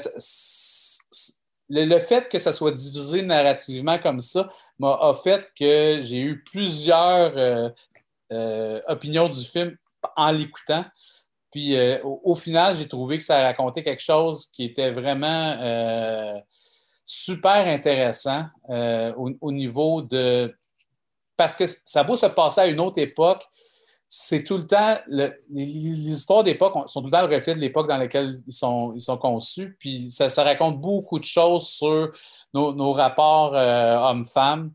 le, fait que ça soit divisé narrativement comme ça m'a fait que j'ai eu plusieurs euh, euh, opinions du film en l'écoutant. Puis euh, au, final, j'ai trouvé que ça racontait quelque chose qui était vraiment super intéressant au, niveau de. Parce que ça peut se passer à une autre époque, c'est tout le temps, les, histoires d'époque sont tout le temps le reflet de l'époque dans laquelle ils sont, ils sont conçus. Puis ça, raconte beaucoup de choses sur nos, rapports euh, hommes-femmes.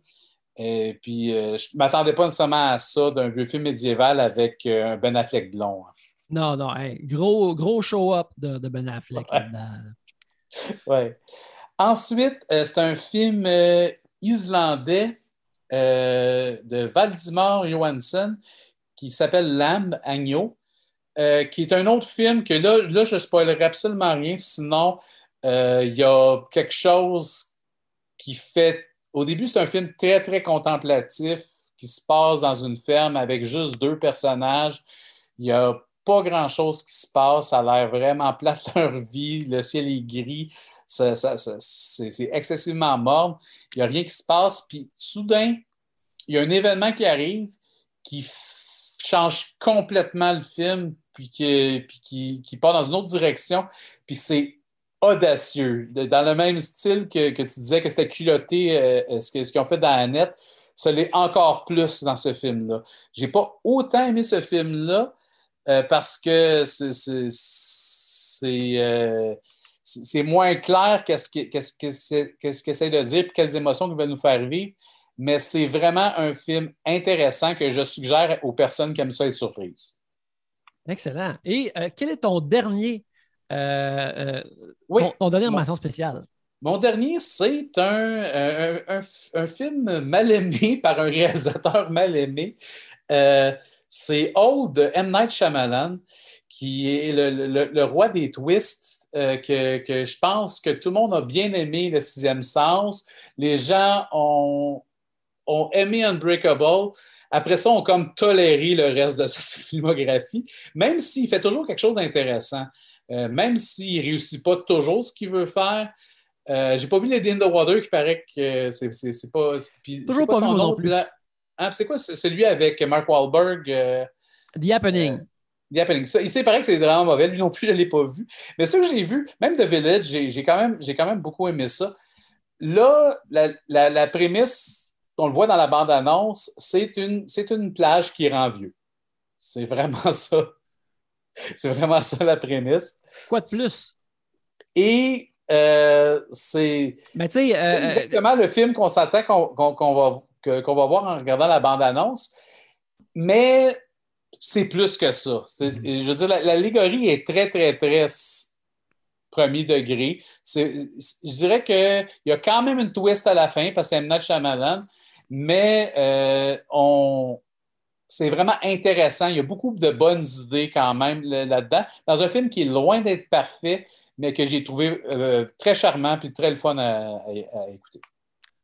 Et puis, euh, je ne m'attendais pas nécessairement à ça d'un vieux film médiéval avec euh, un Ben Affleck blond. Hein. Non, non, gros, gros show-up de, Ben Affleck ouais. Ensuite, c'est un film islandais de Valdimar Johansson qui s'appelle Lamb, Agneau, euh, qui est un autre film que là, là je ne spoilerai absolument rien, sinon euh, il y a quelque chose qui fait. Au début, c'est un film très, très contemplatif qui se passe dans une ferme avec juste deux personnages. Il n'y a pas grand-chose qui se passe. Ça a l'air vraiment plate leur vie. Le ciel est gris. c'est excessivement mort. Il n'y a rien qui se passe. Puis soudain, il y a un événement qui arrive qui change complètement le film, puis qui, qui, part dans une autre direction, puis c'est audacieux. Dans le même style que, tu disais que c'était culotté euh, ce qu'ils ont fait dans Annette, ça l'est encore plus dans ce film-là. J'ai pas autant aimé ce film-là euh, parce que euh, c'est moins clair qu'est-ce qu'il essaie de dire et quelles émotions il va nous faire vivre mais c'est vraiment un film intéressant que je suggère aux personnes qui aiment ça être surprises. Excellent. Et euh, quel est ton dernier, euh, euh, ton, dernière mention spéciale? Mon dernier, c'est un, un, film mal aimé par un réalisateur mal aimé. C'est Old de M. Night Shyamalan, qui est le, roi des twists. que, que, je pense que tout le monde a bien aimé le sixième sens. Les gens ont, ont aimé Unbreakable. Après ça, ont comme toléré le reste de sa filmographie, même s'il fait toujours quelque chose d'intéressant. Euh, même s'il ne réussit pas toujours ce qu'il veut faire. Euh, j'ai pas vu les in the Water qui paraît que c'est pas. toujours pas, son nom. Ah, c'est quoi celui avec Mark Wahlberg? Euh, The Happening. The Happening. Ça, il paraît que c'est vraiment mauvais. Lui non plus, je ne l'ai pas vu. Mais ce que j'ai vu, même The Village, j'ai quand, même, quand même beaucoup aimé ça. Là, la, la prémisse on le voit dans la bande-annonce, c'est une, une plage qui rend vieux. C'est vraiment ça. C'est vraiment ça la prémisse. Quoi de plus? Et euh, c'est Mais euh, euh, exactement le film qu'on s'attend qu'on va, va voir en regardant la bande-annonce. Mais c'est plus que ça. Je veux dire, l'allégorie est très, très, très premier degré. Je dirais qu'il y a quand même une twist à la fin parce que c'est. Night Shyamalan, mais euh, c'est vraiment intéressant. Il y a beaucoup de bonnes idées quand même là-dedans. Dans un film qui est loin d'être parfait, mais que j'ai trouvé euh, très charmant et très le fun à, écouter.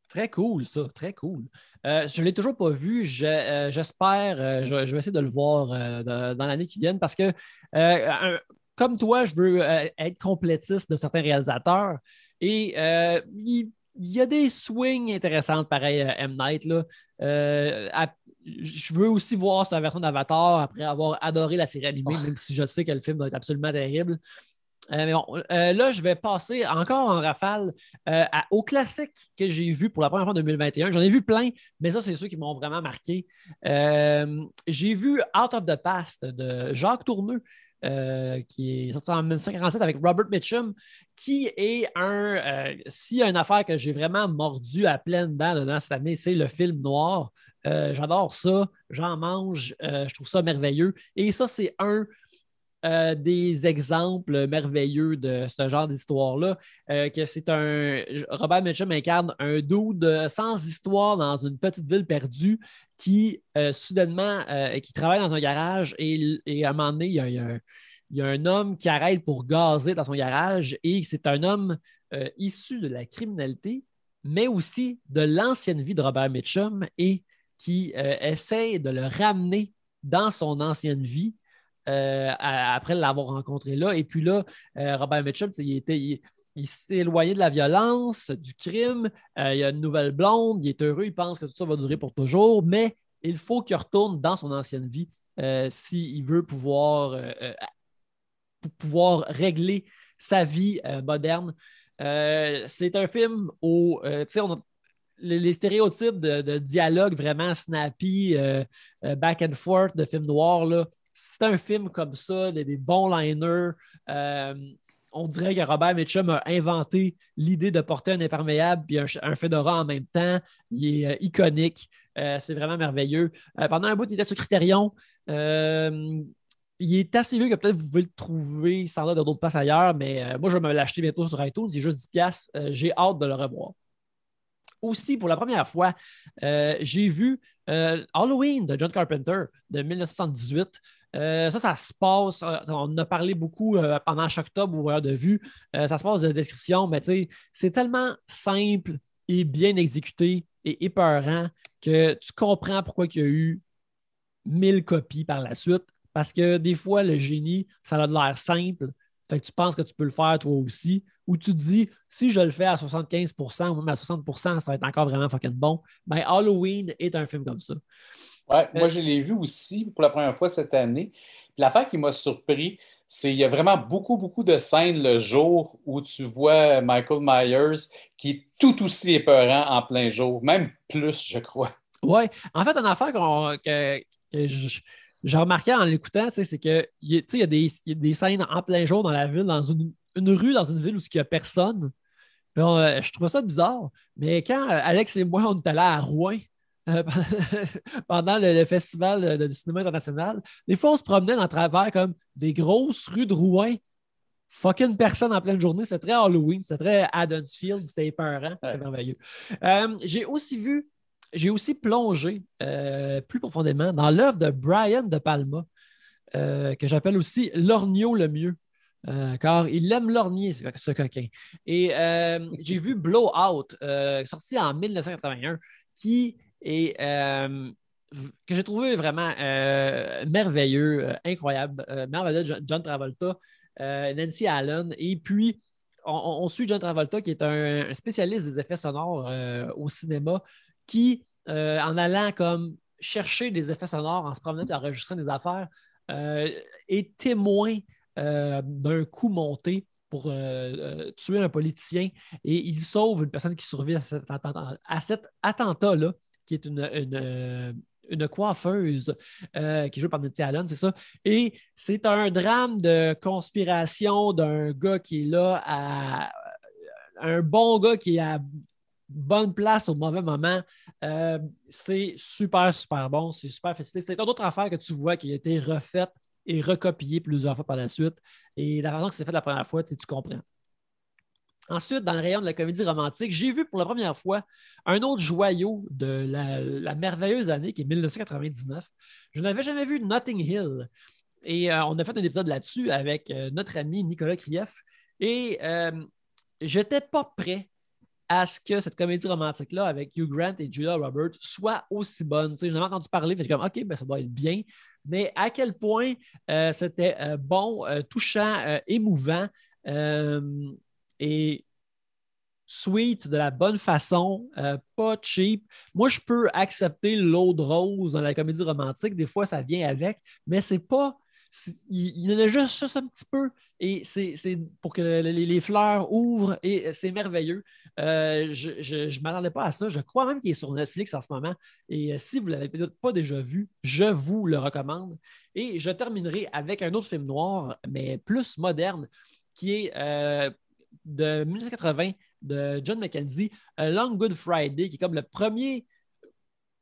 Très cool, ça, très cool. Euh, je ne l'ai toujours pas vu. J'espère, je, vais essayer de le voir dans l'année qui vient parce que, comme toi, je veux être complétiste de certains réalisateurs et il, y a des swings intéressantes, pareil, M. Night. Là. je veux aussi voir sa version d'Avatar après avoir adoré la série animée, oh. même si je sais que le film doit être absolument terrible. Euh, bon, euh, là, je vais passer encore en rafale euh, au classique que j'ai vu pour la première fois en 2021. J'en ai vu plein, mais ça, c'est ceux qui m'ont vraiment marqué. j'ai vu Out of the Past de Jacques Tourneux. qui est sorti en 1947 avec Robert Mitchum, qui est un. S'il y a une affaire que j'ai vraiment mordu à pleine dents dans cette année, c'est le film noir. J'adore ça, j'en mange, je trouve ça merveilleux. Et ça, c'est un euh, des exemples merveilleux de ce genre d'histoire-là. Euh, que c'est un. Robert Mitchum incarne un dude sans histoire dans une petite ville perdue qui, euh, soudainement, qui travaille dans un garage et, à un moment donné, il y a, un homme qui arrête pour gazer dans son garage et c'est un homme issu de la criminalité, mais aussi de l'ancienne vie de Robert Mitchum et qui essaie de le ramener dans son ancienne vie euh, après l'avoir rencontré là. Et puis là, euh, Robert Mitchum, il, était, il, s'est éloigné de la violence, du crime. Euh, il a une nouvelle blonde, il est heureux, il pense que tout ça va durer pour toujours, mais il faut qu'il retourne dans son ancienne vie s'il veut pouvoir, pouvoir régler sa vie moderne. c'est un film où, on les, stéréotypes de, dialogue vraiment snappy, back and forth de film noir, là, c'est un film comme ça, des, des bons liners. Euh, on dirait que Robert Mitchum a inventé l'idée de porter un imperméable et un, un fedora en même temps. Il est euh, iconique. Euh, c'est vraiment merveilleux. pendant un bout, il était sur Criterion. il est assez vieux que peut-être vous pouvez le trouver sans doute dans d'autres places ailleurs, mais moi, je vais me l'acheter bientôt sur iTunes. C'est juste 10$. J'ai hâte de le revoir. Aussi, pour la première fois, j'ai vu Halloween de John Carpenter de 1978. Euh, ça, ça se passe. Euh, on a parlé beaucoup euh, pendant chaque octobre au de vue. ça se passe de description, mais c'est tellement simple et bien exécuté et épeurant que tu comprends pourquoi il y a eu 1000 copies par la suite. Parce que des fois, le génie, ça a l'air simple. Fait que tu penses que tu peux le faire toi aussi. Ou tu te dis, si je le fais à 75% ou même à 60% ça va être encore vraiment fucking bon. Ben, Halloween est un film comme ça. Ouais, moi, je l'ai vu aussi pour la première fois cette année. L'affaire qui m'a surpris, c'est qu'il y a vraiment beaucoup, beaucoup de scènes le jour où tu vois Michael Myers qui est tout aussi épeurant en plein jour, même plus, je crois. Oui, en fait, une affaire que, j'ai remarqué en l'écoutant, c'est qu'il y, y, a des scènes en plein jour dans la ville, dans une, rue, dans une ville où il n'y a personne. Euh, je trouve ça bizarre. Mais quand euh, Alex et moi, on est allés à Rouen, euh, pendant le, festival de, cinéma international. Des fois, on se promenait dans travers comme des grosses rues de Rouen. Fucking personne en pleine journée. C'est très Halloween. C'est très Field. C'était épeurant. C'était merveilleux. Euh, j'ai aussi vu, j'ai aussi plongé euh, plus profondément dans l'œuvre de Brian De Palma, que j'appelle aussi L'Ornio le mieux. car il aime l'ornier, ce, coquin. Et j'ai vu Blowout, sorti en 1981, qui et euh, que j'ai trouvé vraiment euh, merveilleux, euh, incroyable, merveilleux, John Travolta, Nancy Allen, et puis on, suit John Travolta, qui est un, spécialiste des effets sonores au cinéma, qui, en allant comme chercher des effets sonores, en se promenant et enregistrant des affaires, est témoin d'un coup monté pour tuer un politicien. Et il sauve une personne qui survit à cet attentat-là qui est une, une, coiffeuse euh, qui joue par Nancy Allen, c'est ça. Et c'est un drame de conspiration d'un gars qui est là à un bon gars qui est à bonne place au mauvais moment. Euh, c'est super, super bon. C'est super facile. C'est une autre affaire que tu vois qui a été refaite et recopiée plusieurs fois par la suite. Et la raison que c'est fait la première fois, tu comprends. Ensuite, dans le rayon de la comédie romantique, j'ai vu pour la première fois un autre joyau de la, merveilleuse année qui est 1999. Je n'avais jamais vu Notting Hill. Et euh, on a fait un épisode là-dessus avec euh, notre ami Nicolas Krief. Et euh, j'étais pas prêt à ce que cette comédie romantique-là avec Hugh Grant et Julia Roberts soit aussi bonne. J'en ai entendu parler, je comme, OK, ben, ça doit être bien. Mais à quel point euh, c'était bon, touchant, émouvant et sweet de la bonne façon, pas cheap. Moi, je peux accepter l'eau de rose dans la comédie romantique. Des fois, ça vient avec, mais c'est pas il, y en a juste, un petit peu et c'est pour que les, fleurs ouvrent et c'est merveilleux. Euh, je ne m'attendais pas à ça. Je crois même qu'il est sur Netflix en ce moment. Et euh, si vous ne l'avez peut-être pas déjà vu, je vous le recommande. Et je terminerai avec un autre film noir, mais plus moderne, qui est euh, de 1980 de John McKenzie, Long Good Friday, qui est comme le premier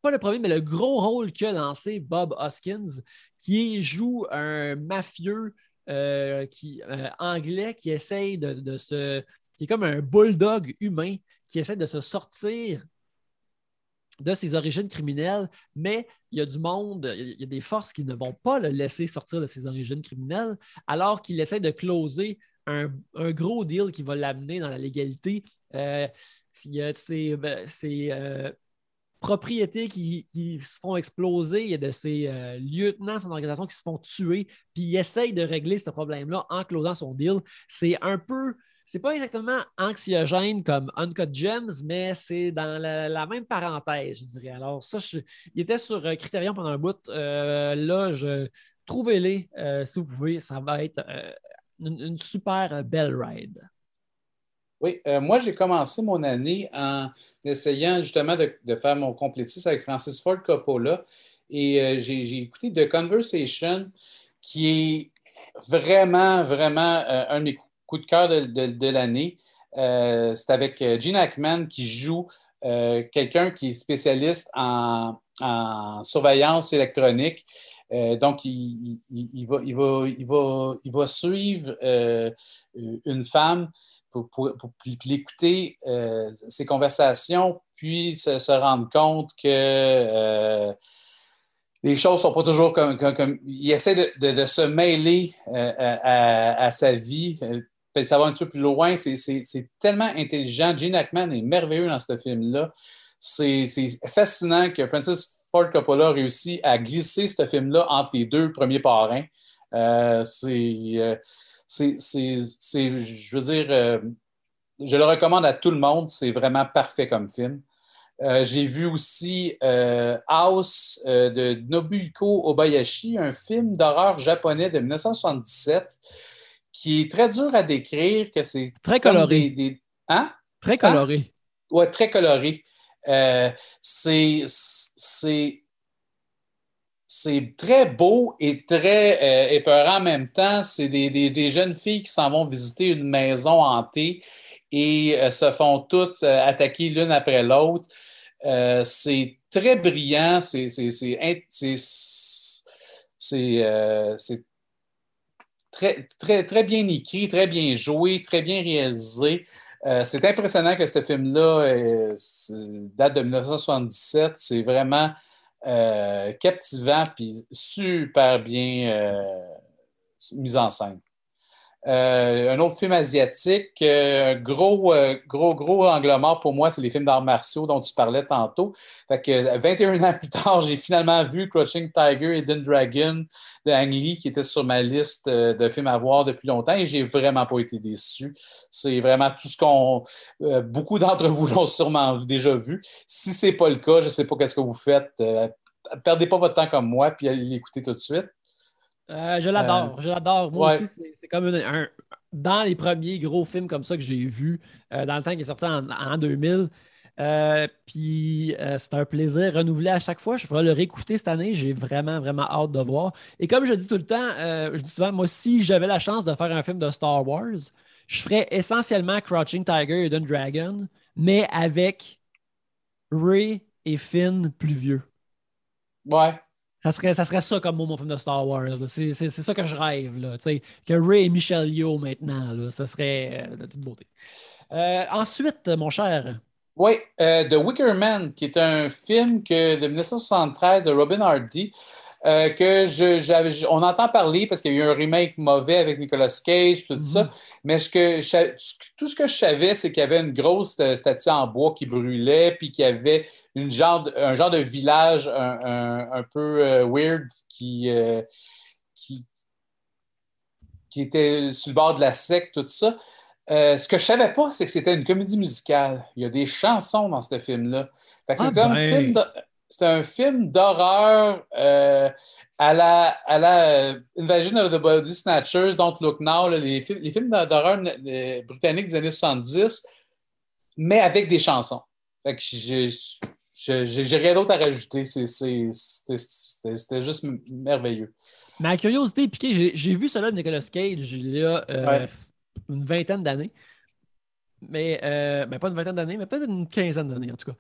pas le premier, mais le gros rôle qu'a lancé Bob Hoskins, qui joue un mafieux euh, qui, euh, anglais qui essaye de, se. qui est comme un bulldog humain qui essaie de se sortir de ses origines criminelles, mais il y a du monde, il y a des forces qui ne vont pas le laisser sortir de ses origines criminelles, alors qu'il essaie de closer un, gros deal qui va l'amener dans la légalité. Euh, c'est propriétés qui, se font exploser, il y a de ces euh, lieutenants son organisation qui se font tuer, puis il essaye de régler ce problème-là en closant son deal. C'est un peu, c'est pas exactement anxiogène comme Uncut Gems, mais c'est dans la, même parenthèse, je dirais. Alors, ça, il était sur euh, Criterion pendant un bout. Euh, là, je trouvez-les si vous pouvez, ça va être une super belle ride. Oui, euh, moi, j'ai commencé mon année en essayant justement de, faire mon complétisme avec Francis Ford Coppola. Et euh, j'ai écouté The Conversation, qui est vraiment, vraiment euh, un de mes coups de cœur de, l'année. C'est avec Gene Hackman qui joue quelqu'un qui est spécialiste en, surveillance électronique. Donc, il, va, suivre une femme pour, l'écouter, euh, ces conversations, puis se, rendre compte que euh, les choses ne sont pas toujours comme, Il essaie de, se mêler euh, à, sa vie, ça va un petit peu plus loin. C'est tellement intelligent. Gene Hackman est merveilleux dans ce film-là. C'est fascinant que Francis Ford Coppola a réussi à glisser ce film-là entre les deux premiers parrains. c'est c'est, je veux dire, euh, je le recommande à tout le monde. C'est vraiment parfait comme film. Euh, j'ai vu aussi euh, House de Nobuko Obayashi, un film d'horreur japonais de 1977 qui est très dur à décrire, que c'est très coloré. Des, Hein? Très coloré. Hein? Oui, très coloré. c'est c'est très beau et très euh, épeurant en même temps. C'est des, jeunes filles qui s'en vont visiter une maison hantée et euh, se font toutes euh, attaquer l'une après l'autre. c'est très brillant, c'est très bien écrit, très bien joué, très bien réalisé. C'est impressionnant que ce film-là date de 1977. C'est vraiment euh, captivant puis super bien euh, mis en scène. Euh, un autre film asiatique, un gros, gros, gros angle mort pour moi, c'est les films d'arts martiaux dont tu parlais tantôt. Fait que 21 ans plus tard, j'ai finalement vu Crouching Tiger et Hidden Dragon de Ang Lee, qui était sur ma liste de films à voir depuis longtemps et j'ai vraiment pas été déçu. C'est vraiment tout ce qu'on. beaucoup d'entre vous l'ont sûrement déjà vu. Si ce n'est pas le cas, je sais pas qu'est-ce que vous faites. perdez pas votre temps comme moi puis allez l'écouter tout de suite. Euh, je l'adore, euh, je l'adore. Moi aussi, c'est comme un, dans les premiers gros films comme ça que j'ai vus, euh, dans le temps qui est sorti en, 2000. puis c'est un plaisir renouvelé à chaque fois. Je vais le réécouter cette année. J'ai vraiment, vraiment hâte de voir. Et comme je dis tout le temps, je dis souvent, moi, si j'avais la chance de faire un film de Star Wars, je ferais essentiellement Crouching Tiger et Hidden Dragon, mais avec Ray et Finn plus vieux. Ouais. Ça serait, ça serait ça comme mon film de Star Wars. C'est ça que je rêve. Là, que Ray et Michelle Yeoh maintenant, là, ça serait euh, de toute beauté. Euh, ensuite, mon cher. Oui, euh, The Wicker Man, qui est un film que, de 1973 de Robin Hardy. Euh, que je, on entend parler parce qu'il y a eu un remake mauvais avec Nicolas Cage, tout ça. Mhm. Mais ce que tout ce que je savais, c'est qu'il y avait une grosse euh, statue en bois qui brûlait, puis qu'il y avait une genre, un genre de village un, peu euh, weird qui, qui, qui était sur le bord de la secte, tout ça. ce que je savais pas, c'est que c'était une comédie musicale. Il y a des chansons dans ce film-là. c'est ah comme un ben. film de c'est un film d'horreur euh, à la, à la euh, Invasion of the Body Snatchers, Don't Look Now, les, films d'horreur britanniques des années 70, mais avec des chansons. Fait que j'ai rien d'autre à rajouter. C'était juste merveilleux. Ma curiosité piquée, j'ai vu cela de Nicolas Cage il y a euh, une vingtaine d'années. Mais, mais pas une vingtaine d'années, mais peut-être une quinzaine d'années en tout cas.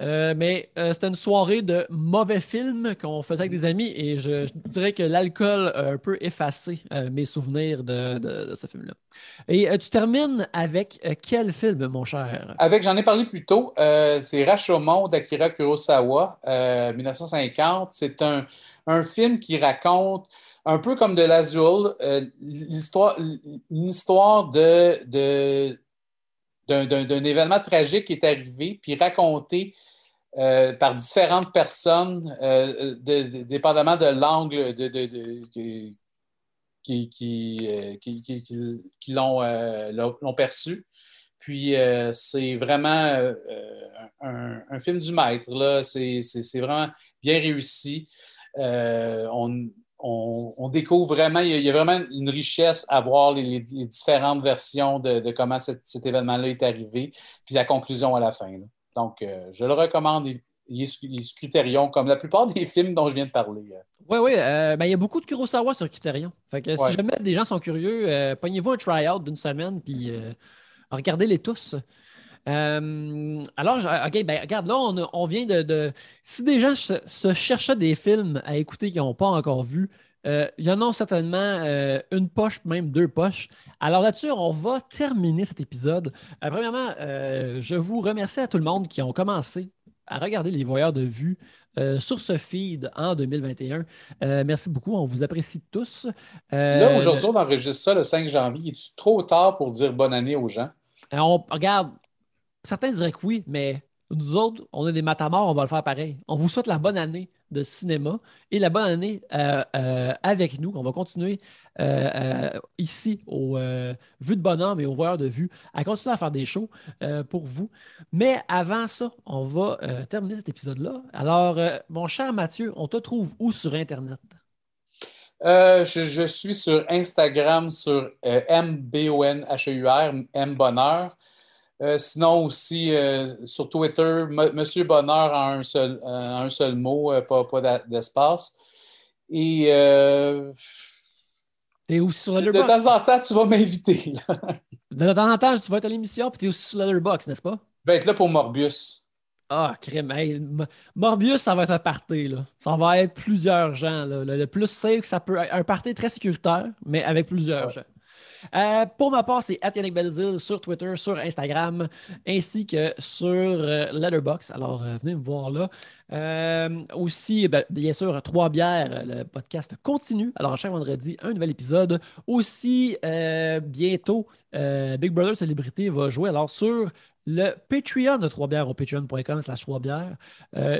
Euh, mais euh, c'était une soirée de mauvais films qu'on faisait avec des amis et je, dirais que l'alcool a un peu effacé euh, mes souvenirs de, ce film-là. Et tu termines avec quel film, mon cher? Avec, j'en ai parlé plus tôt, c'est Rashomon d'Akira Kurosawa, 1950. C'est un, film qui raconte un peu comme de l'Azul, l'histoire, une histoire de, de d'un événement tragique qui est arrivé, puis raconté euh, par différentes personnes, euh, dépendamment de l'angle de, qui, qui, euh, qui, l'ont perçu. Puis c'est vraiment un, film du maître. C'est vraiment bien réussi. on, on, découvre vraiment, il y, a, vraiment une richesse à voir les, différentes versions de, comment cet, événement-là est arrivé, puis la conclusion à la fin. Donc, euh, je le recommande. Il est, sous Criterion, comme la plupart des films dont je viens de parler. Oui, oui. Euh, ben, il y a beaucoup de Kurosawa sur Criterion. Fait que si jamais des gens sont curieux, euh, pognez-vous un try-out d'une semaine, puis regardez-les tous. Alors, OK, ben, regarde, là, on, vient de, Si des gens se, cherchaient des films à écouter qu'ils n'ont pas encore vus, il y en a certainement une poche, même deux poches. Alors là-dessus, on va terminer cet épisode. premièrement, je vous remercie à tout le monde qui ont commencé à regarder les voyeurs de vue sur ce feed en 2021. merci beaucoup, on vous apprécie tous. Là, aujourd'hui, on enregistre ça le 5 janvier. Est-ce trop tard pour dire bonne année aux gens? on regarde, certains diraient que oui, mais nous autres, on est des matamors, on va le faire pareil. On vous souhaite la bonne année de cinéma et la bonne année euh, euh, avec nous. On va continuer euh, ici au Vue de Bonhomme et au Voyeur de Vue à continuer à faire des shows pour vous. Mais avant ça, on va terminer cet épisode-là. Alors, mon cher Mathieu, on te trouve où sur Internet? je, suis sur Instagram sur M-B-O-N-H-E-U-R, M-Bonheur. Euh, sinon aussi euh, sur Twitter, Monsieur Bonheur en un seul, euh, un seul mot, pas, pas d'espace. Et es aussi sur De temps en temps, tu vas m'inviter. de temps en temps, tu vas être à l'émission, puis tu es aussi sur Letterboxd, n'est-ce pas? Je vais être là pour Morbius. Ah, crème. Morbius, ça va être un party. Là. Ça va être plusieurs gens. Le, plus safe, ça peut être un party très sécuritaire, mais avec plusieurs gens. Euh, pour ma part, c'est Yannick Belzil sur Twitter, sur Instagram, ainsi que sur euh, Letterboxd. Alors, euh, venez me voir là. aussi, ben, bien sûr, Trois bières, le podcast continue. Alors, chaque vendredi, un nouvel épisode. Aussi, bientôt, Big Brother Célébrité va jouer alors sur le Patreon de Trois bières au patreon.com slash Trois bières.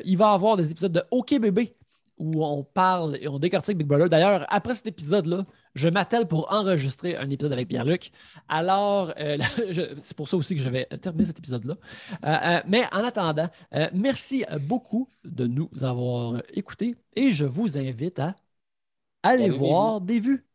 il va avoir des épisodes de OK Bébé où on parle et on décortique Big Brother. D'ailleurs, après cet épisode-là, je m'attelle pour enregistrer un épisode avec Pierre-Luc. Alors, euh, c'est pour ça aussi que je vais terminer cet épisode-là. Euh, euh, mais en attendant, merci beaucoup de nous avoir écoutés et je vous invite à aller voir des vues.